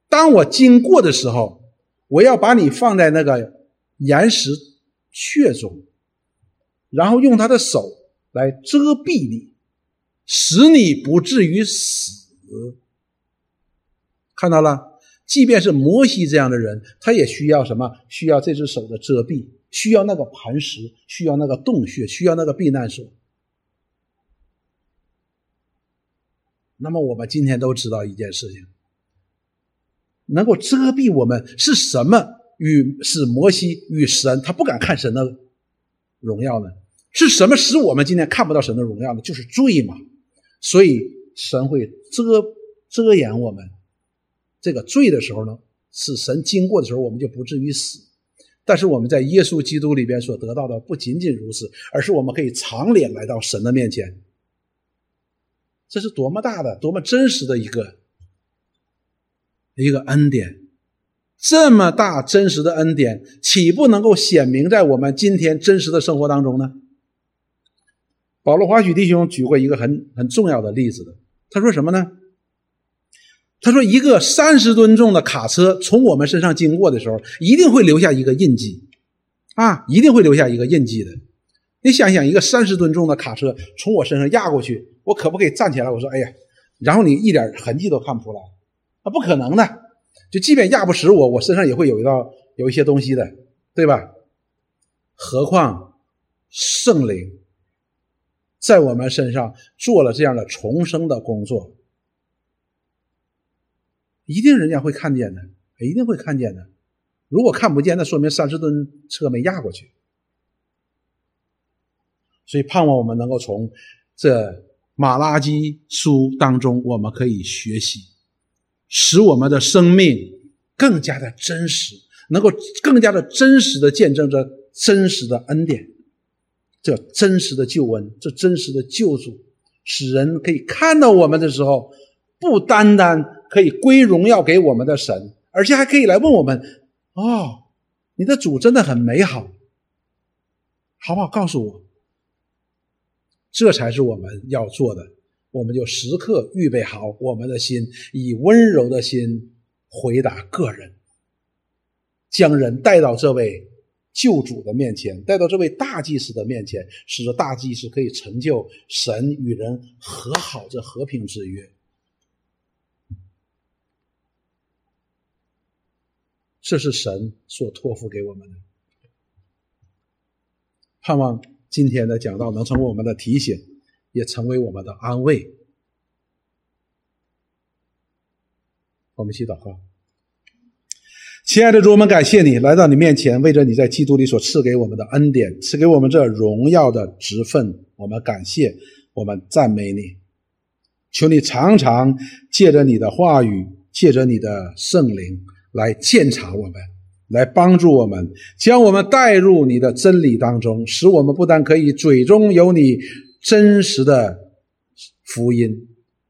当我经过的时候，我要把你放在那个岩石。”血中，然后用他的手来遮蔽你，使你不至于死。看到了，即便是摩西这样的人，他也需要什么？需要这只手的遮蔽，需要那个磐石，需要那个洞穴，需要那个避难所。那么，我们今天都知道一件事情：能够遮蔽我们是什么？与使摩西与神，他不敢看神的荣耀呢？是什么使我们今天看不到神的荣耀呢？就是罪嘛。所以神会遮遮掩我们这个罪的时候呢，使神经过的时候，我们就不至于死。但是我们在耶稣基督里边所得到的不仅仅如此，而是我们可以长脸来到神的面前。这是多么大的、多么真实的一个一个恩典！这么大真实的恩典，岂不能够显明在我们今天真实的生活当中呢？保罗华许弟兄举过一个很很重要的例子的，他说什么呢？他说一个三十吨重的卡车从我们身上经过的时候，一定会留下一个印记，啊，一定会留下一个印记的。你想想，一个三十吨重的卡车从我身上压过去，我可不可以站起来？我说，哎呀，然后你一点痕迹都看不出来，那不可能的。就即便压不死我，我身上也会有一道有一些东西的，对吧？何况圣灵在我们身上做了这样的重生的工作，一定人家会看见的，一定会看见的。如果看不见，那说明三十吨车没压过去。所以盼望我们能够从这马拉基书当中，我们可以学习。使我们的生命更加的真实，能够更加的真实的见证着真实的恩典。这真实的救恩，这真实的救主，使人可以看到我们的时候，不单单可以归荣耀给我们的神，而且还可以来问我们：哦，你的主真的很美好，好不好？告诉我，这才是我们要做的。我们就时刻预备好我们的心，以温柔的心回答个人，将人带到这位。救主的面前，带到这位大祭司的面前，使得大祭司可以成就神与人和好这和平之约。这是神所托付给我们的。盼望今天的讲道能成为我们的提醒，也成为我们的安慰。我们一起祷告。亲爱的主，我们感谢你来到你面前，为着你在基督里所赐给我们的恩典，赐给我们这荣耀的职分，我们感谢，我们赞美你。求你常常借着你的话语，借着你的圣灵来鉴察我们，来帮助我们，将我们带入你的真理当中，使我们不但可以嘴中有你真实的福音。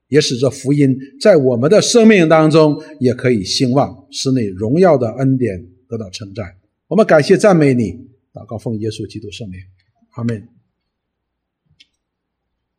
也使这福音在我们的生命当中也可以兴旺，使你荣耀的恩典得到称赞。我们感谢赞美你，祷告奉耶稣基督圣名，阿门。